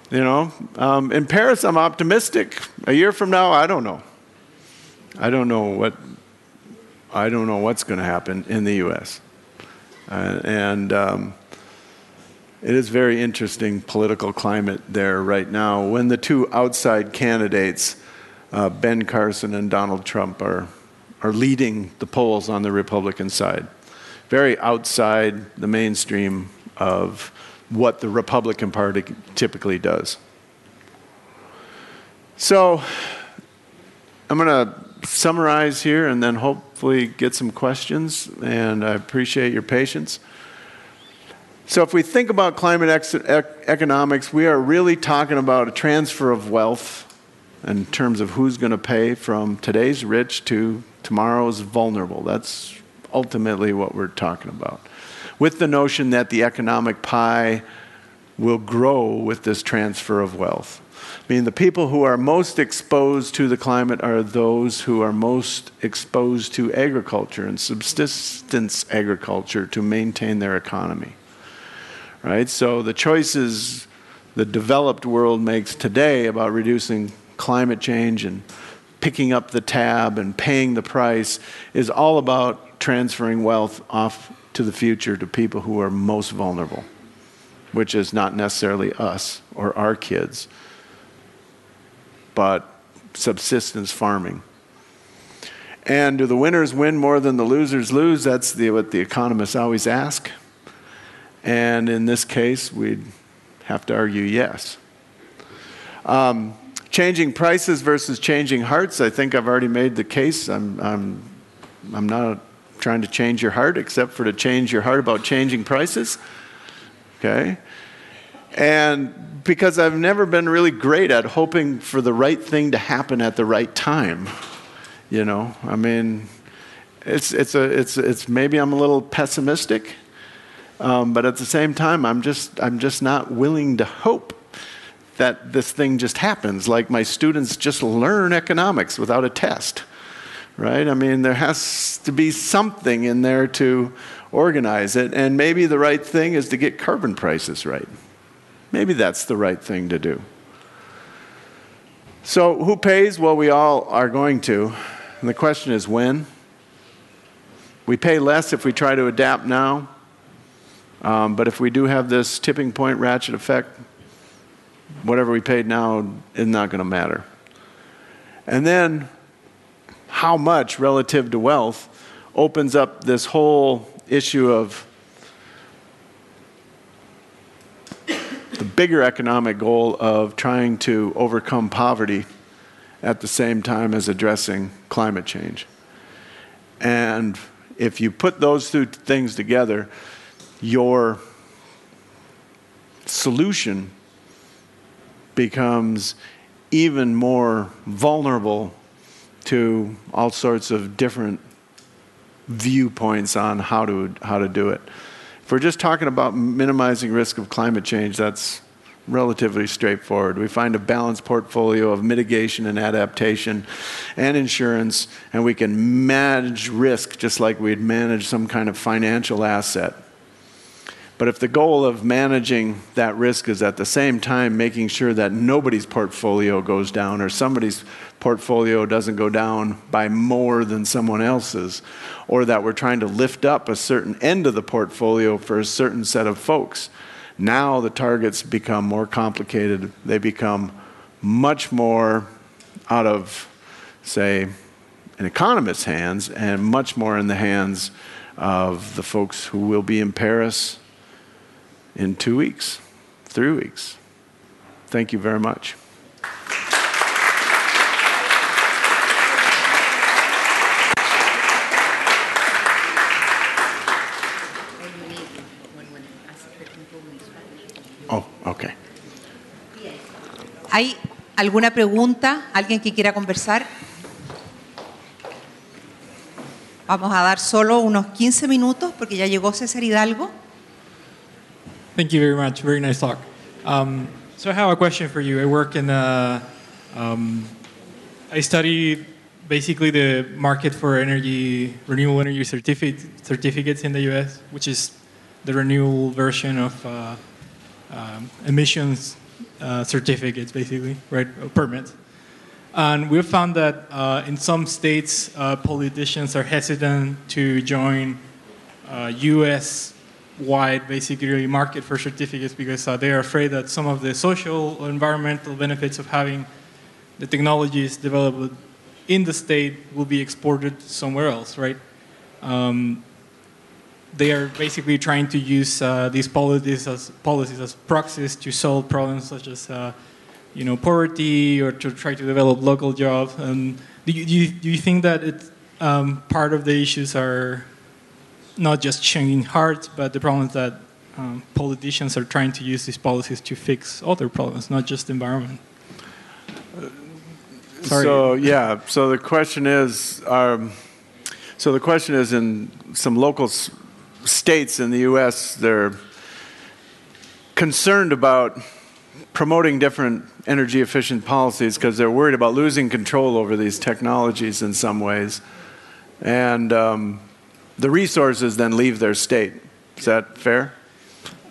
You know, um, in Paris, I'm optimistic. A year from now, I don't know. I don't know what. I don't know what's going to happen in the U.S. Uh, and um, it is very interesting political climate there right now when the two outside candidates, uh, Ben Carson and Donald Trump, are, are leading the polls on the Republican side. Very outside the mainstream of what the Republican Party typically does. So I'm going to summarize here and then hopefully get some questions, and I appreciate your patience. So, if we think about climate economics, we are really talking about a transfer of wealth in terms of who's going to pay from today's rich to tomorrow's vulnerable. That's ultimately what we're talking about. With the notion that the economic pie will grow with this transfer of wealth. I mean, the people who are most exposed to the climate are those who are most exposed to agriculture and subsistence agriculture to maintain their economy right? So the choices the developed world makes today about reducing climate change and picking up the tab and paying the price is all about transferring wealth off to the future to people who are most vulnerable, which is not necessarily us or our kids, but subsistence farming. And do the winners win more than the losers lose? That's the, what the economists always ask. And in this case, we'd have to argue yes. Um, changing prices versus changing hearts, I think I've already made the case. I'm, I'm, I'm not trying to change your heart except for to change your heart about changing prices. Okay? And because I've never been really great at hoping for the right thing to happen at the right time. You know, I mean, it's, it's, a, it's, it's maybe I'm a little pessimistic. Um, but at the same time, I'm just, I'm just not willing to hope that this thing just happens. Like my students just learn economics without a test, right? I mean, there has to be something in there to organize it. And maybe the right thing is to get carbon prices right. Maybe that's the right thing to do. So, who pays? Well, we all are going to. And the question is when? We pay less if we try to adapt now. Um, but if we do have this tipping point ratchet effect, whatever we paid now is not going to matter. And then, how much relative to wealth opens up this whole issue of the bigger economic goal of trying to overcome poverty at the same time as addressing climate change. And if you put those two things together, your solution becomes even more vulnerable to all sorts of different viewpoints on how to, how to do it. If we're just talking about minimizing risk of climate change, that's relatively straightforward. We find a balanced portfolio of mitigation and adaptation and insurance, and we can manage risk just like we'd manage some kind of financial asset. But if the goal of managing that risk is at the same time making sure that nobody's portfolio goes down or somebody's portfolio doesn't go down by more than someone else's, or that we're trying to lift up a certain end of the portfolio for a certain set of folks, now the targets become more complicated. They become much more out of, say, an economist's hands and much more in the hands of the folks who will be in Paris in two weeks, three weeks. Thank you very much. Oh, okay. ¿Hay alguna pregunta? ¿Alguien que quiera conversar? Vamos a dar solo unos 15 minutos porque ya llegó César Hidalgo. Thank you very much. Very nice talk. Um, so I have a question for you. I work in a, um, I study basically the market for energy, renewable energy certificate, certificates in the U.S., which is the renewable version of uh, um, emissions uh, certificates, basically, right, permits. And we've found that uh, in some states, uh, politicians are hesitant to join U.S. Wide, basically, market for certificates because uh, they are afraid that some of the social or environmental benefits of having the technologies developed in the state will be exported somewhere else, right? Um, they are basically trying to use uh, these policies as policies as proxies to solve problems such as uh, you know poverty or to try to develop local jobs. And do you, do you, do you think that it's um, part of the issues are not just changing hearts, but the problems that um, politicians are trying to use these policies to fix other problems, not just the environment? Sorry. So yeah, so the question is, um, so the question is in some local s- states in the U.S. they're concerned about promoting different energy efficient policies because they're worried about losing control over these technologies in some ways, and um, the resources then leave their state. Is that fair?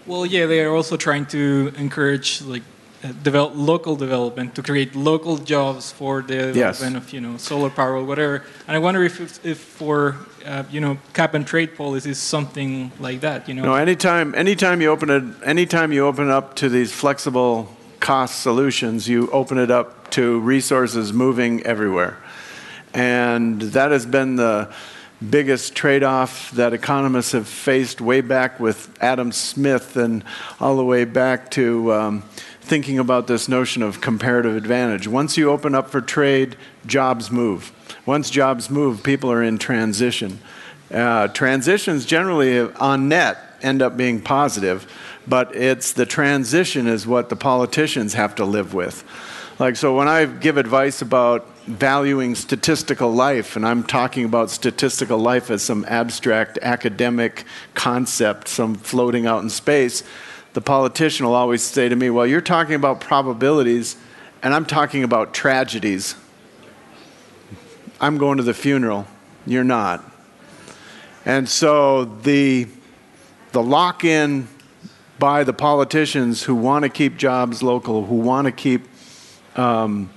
Well, yeah, they are also trying to encourage like uh, develop local development to create local jobs for the Yes. development of you know solar power or whatever. And I wonder if if, if for uh, you know cap and trade policies something like that. You know, No, anytime, anytime you open it, anytime you open up to these flexible cost solutions, you open it up to resources moving everywhere. And that has been the biggest trade off that economists have faced way back with Adam Smith and all the way back to um, thinking about this notion of comparative advantage. Once you open up for trade, jobs move. Once jobs move, people are in transition. Uh, transitions generally on net end up being positive, but it's the transition is what the politicians have to live with. Like, so when I give advice about valuing statistical life, and I'm talking about statistical life as some abstract academic concept, some floating out in space, the politician will always say to me, Well, you're talking about probabilities, and I'm talking about tragedies. I'm going to the funeral. You're not. And so the, the lock in by the politicians who want to keep jobs local, who want to keep um,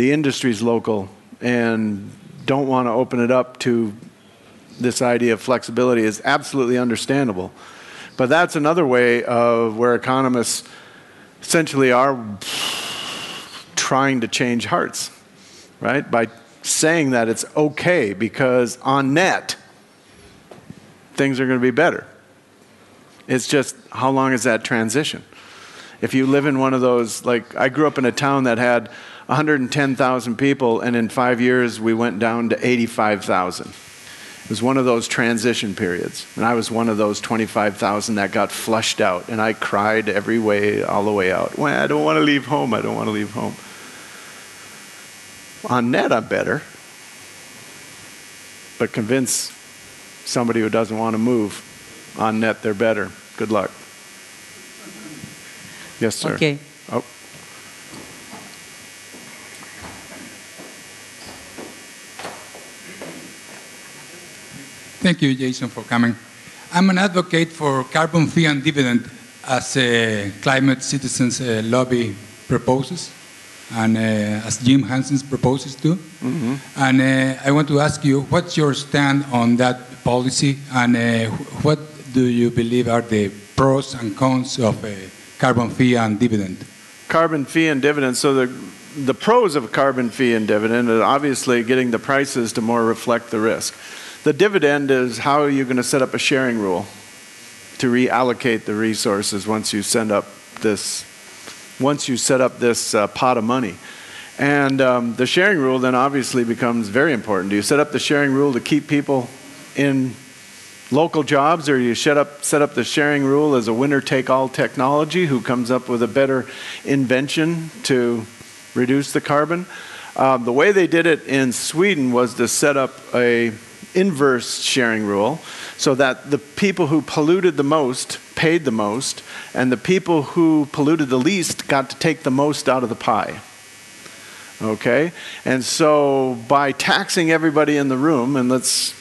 the industry's local, and don't want to open it up to this idea of flexibility is absolutely understandable. But that's another way of where economists essentially are trying to change hearts, right? By saying that it's okay because on net, things are going to be better. It's just how long is that transition? If you live in one of those, like I grew up in a town that had 110,000 people, and in five years we went down to 85,000. It was one of those transition periods. And I was one of those 25,000 that got flushed out. And I cried every way, all the way out. Well, I don't want to leave home. I don't want to leave home. On net, I'm better. But convince somebody who doesn't want to move. On net, they're better. Good luck. Yes, sir. Okay. Oh. Thank you, Jason, for coming. I'm an advocate for carbon fee and dividend as uh, Climate Citizens uh, Lobby proposes, and uh, as Jim Hansen's proposes too. And uh, I want to ask you, what's your stand on that policy, and uh, what do you believe are the pros and cons of uh, carbon fee and dividend? carbon fee and dividend. So the the pros of carbon fee and dividend are obviously getting the prices to more reflect the risk. The dividend is how are you going to set up a sharing rule to reallocate the resources once you send up this once you set up this uh, pot of money. And um, the sharing rule then obviously becomes very important. Do you set up the sharing rule to keep people in local jobs, or you set up, set up the sharing rule as a winner take all technology who comes up with a better invention to reduce the carbon? Um, the way they did it in Sweden was to set up a inverse sharing rule so that the people who polluted the most paid the most, and the people who polluted the least got to take the most out of the pie. Okay? And so by taxing everybody in the room, and let's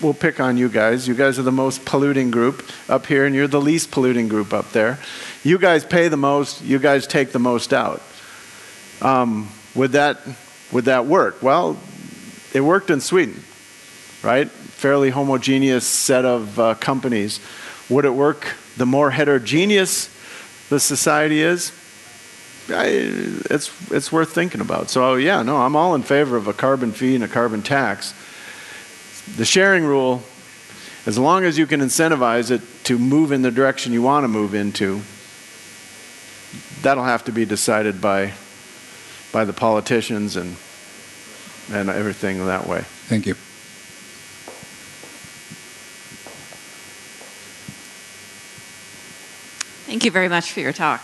we'll pick on you guys. You guys are the most polluting group up here, and you're the least polluting group up there. You guys pay the most. You guys take the most out. Um, would that would that work? Well, it worked in Sweden, right? Fairly homogeneous set of uh, companies. Would it work the more heterogeneous the society is? I, it's, it's worth thinking about. So, yeah, no, I'm all in favor of a carbon fee and a carbon tax. The sharing rule, as long as you can incentivize it to move in the direction you want to move into, that'll have to be decided by, by the politicians and, and everything that way. Thank you. Thank you very much for your talk.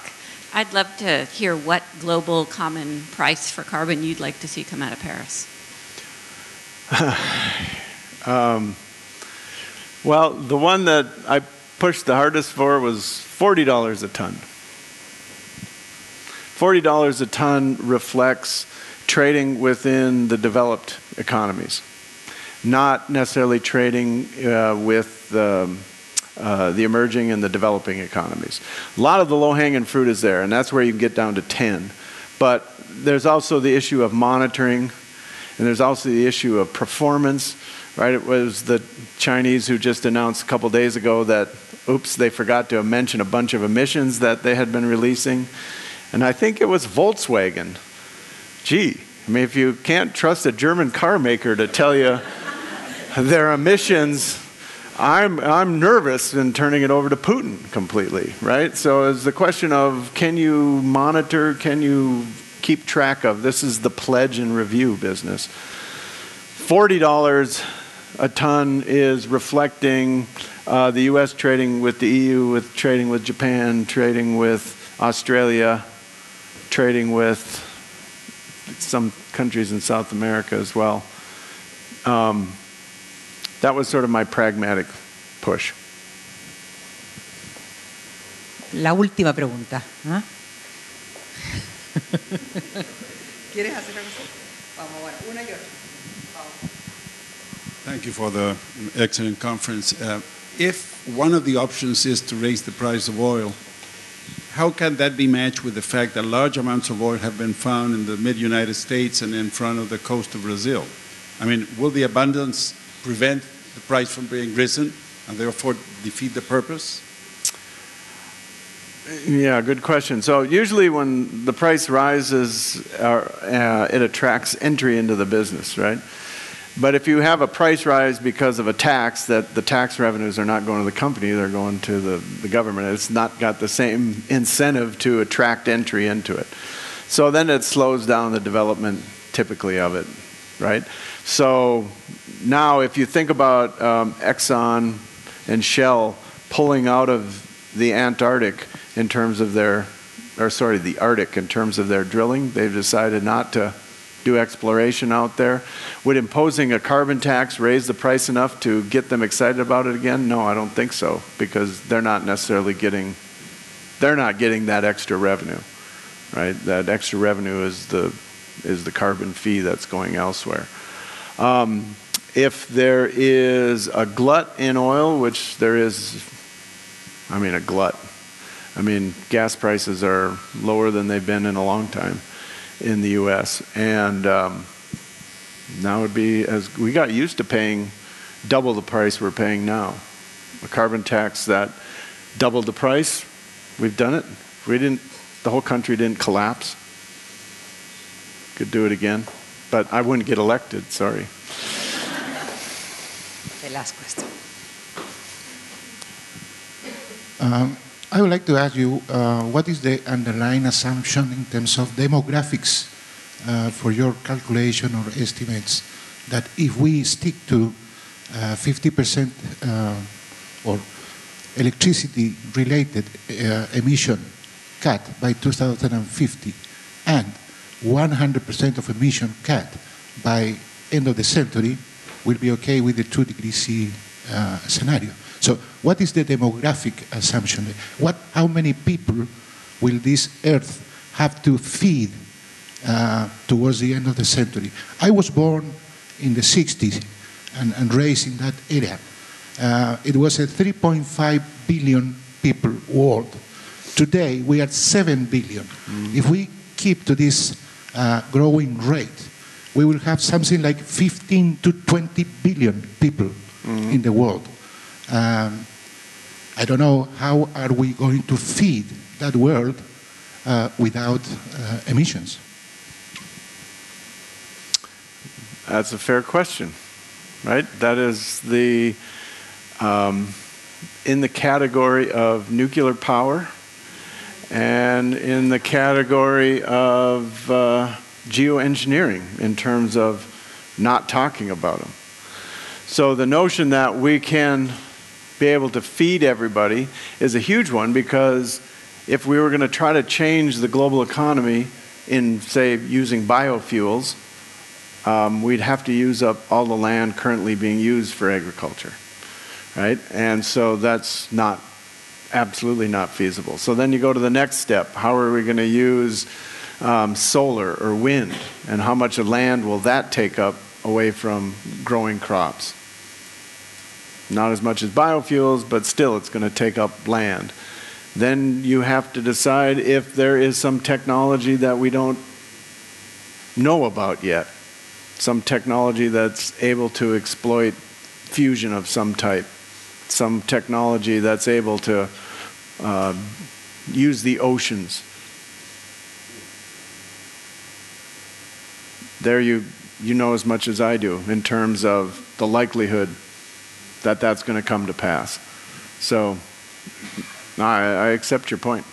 I'd love to hear what global common price for carbon you'd like to see come out of Paris. Um, well, the one that I pushed the hardest for was $40 a ton. $40 a ton reflects trading within the developed economies, not necessarily trading uh, with um, uh, the emerging and the developing economies. A lot of the low hanging fruit is there, and that's where you can get down to 10. But there's also the issue of monitoring, and there's also the issue of performance. Right? It was the Chinese who just announced a couple days ago that, oops, they forgot to mention a bunch of emissions that they had been releasing. And I think it was Volkswagen. Gee, I mean, if you can't trust a German car maker to tell you their emissions, I'm, I'm nervous in turning it over to Putin completely, right? So it's the question of can you monitor, can you keep track of? This is the pledge and review business. $40 a ton is reflecting uh, the U.S. trading with the EU, with trading with Japan, trading with Australia, trading with some countries in South America as well. Um, that was sort of my pragmatic push. La última pregunta. ¿ah? ¿Quieres hacer algo? Vamos, bueno, una y otra. Vamos. Thank you for the excellent conference. Uh, if one of the options is to raise the price of oil, how can that be matched with the fact that large amounts of oil have been found in the mid United States and in front of the coast of Brazil? I mean, will the abundance prevent the price from being risen and therefore defeat the purpose? Yeah, good question. So usually when the price rises, uh, uh, it attracts entry into the business, right? But if you have a price rise because of a tax, that the tax revenues are not going to the company, they're going to the, the government. It's not got the same incentive to attract entry into it. So then it slows down the development typically of it, right? So now if you think about um, Exxon and Shell pulling out of the Antarctic in terms of their, or sorry, the Arctic in terms of their drilling, they've decided not to do exploration out there. Would imposing a carbon tax raise the price enough to get them excited about it again? No, I don't think so, because they're not necessarily getting, they're not getting that extra revenue, right? That extra revenue is the is the carbon fee that's going elsewhere. Um, if there is a glut in oil, which there is, I mean, a glut. I mean, gas prices are lower than they've been in a long time in the U.S. And um, now would be as we got used to paying double the price we're paying now. A carbon tax that doubled the price. We've done it. We didn't. The whole country didn't collapse. Could do it again, but I wouldn't get elected. Sorry. Last question. Um, I would like to ask you, uh, what is the underlying assumption in terms of demographics uh, for your calculation or estimates that if we stick to uh, 50% uh, or electricity related uh, emission cut by 2050 and 100% of emission cut by end of the century, will be okay with the 2 degrees C uh, scenario. So what is the demographic assumption? What, how many people will this earth have to feed uh, towards the end of the century? I was born in the 60s and, and raised in that area. Uh, it was a 3.5 billion people world. Today we are 7 billion. Mm. If we keep to this uh, growing rate, we will have something like 15 to 20 billion people mm. in the world. Um, I don't know how are we going to feed that world uh, without uh, emissions. That's a fair question, right? That is the um, in the category of nuclear power and in the category of uh, geoengineering in terms of not talking about them. So the notion that we can be able to feed everybody is a huge one because if we were going to try to change the global economy in, say, using biofuels, um, we'd have to use up all the land currently being used for agriculture, right? And so that's not absolutely not feasible. So then you go to the next step. How are we going to use um, solar or wind, and how much of land will that take up away from growing crops? Not as much as biofuels, but still it's going to take up land. Then you have to decide if there is some technology that we don't know about yet some technology that's able to exploit fusion of some type, some technology that's able to uh, use the oceans. There you, you know as much as I do in terms of the likelihood that that's going to come to pass. So I, I accept your point.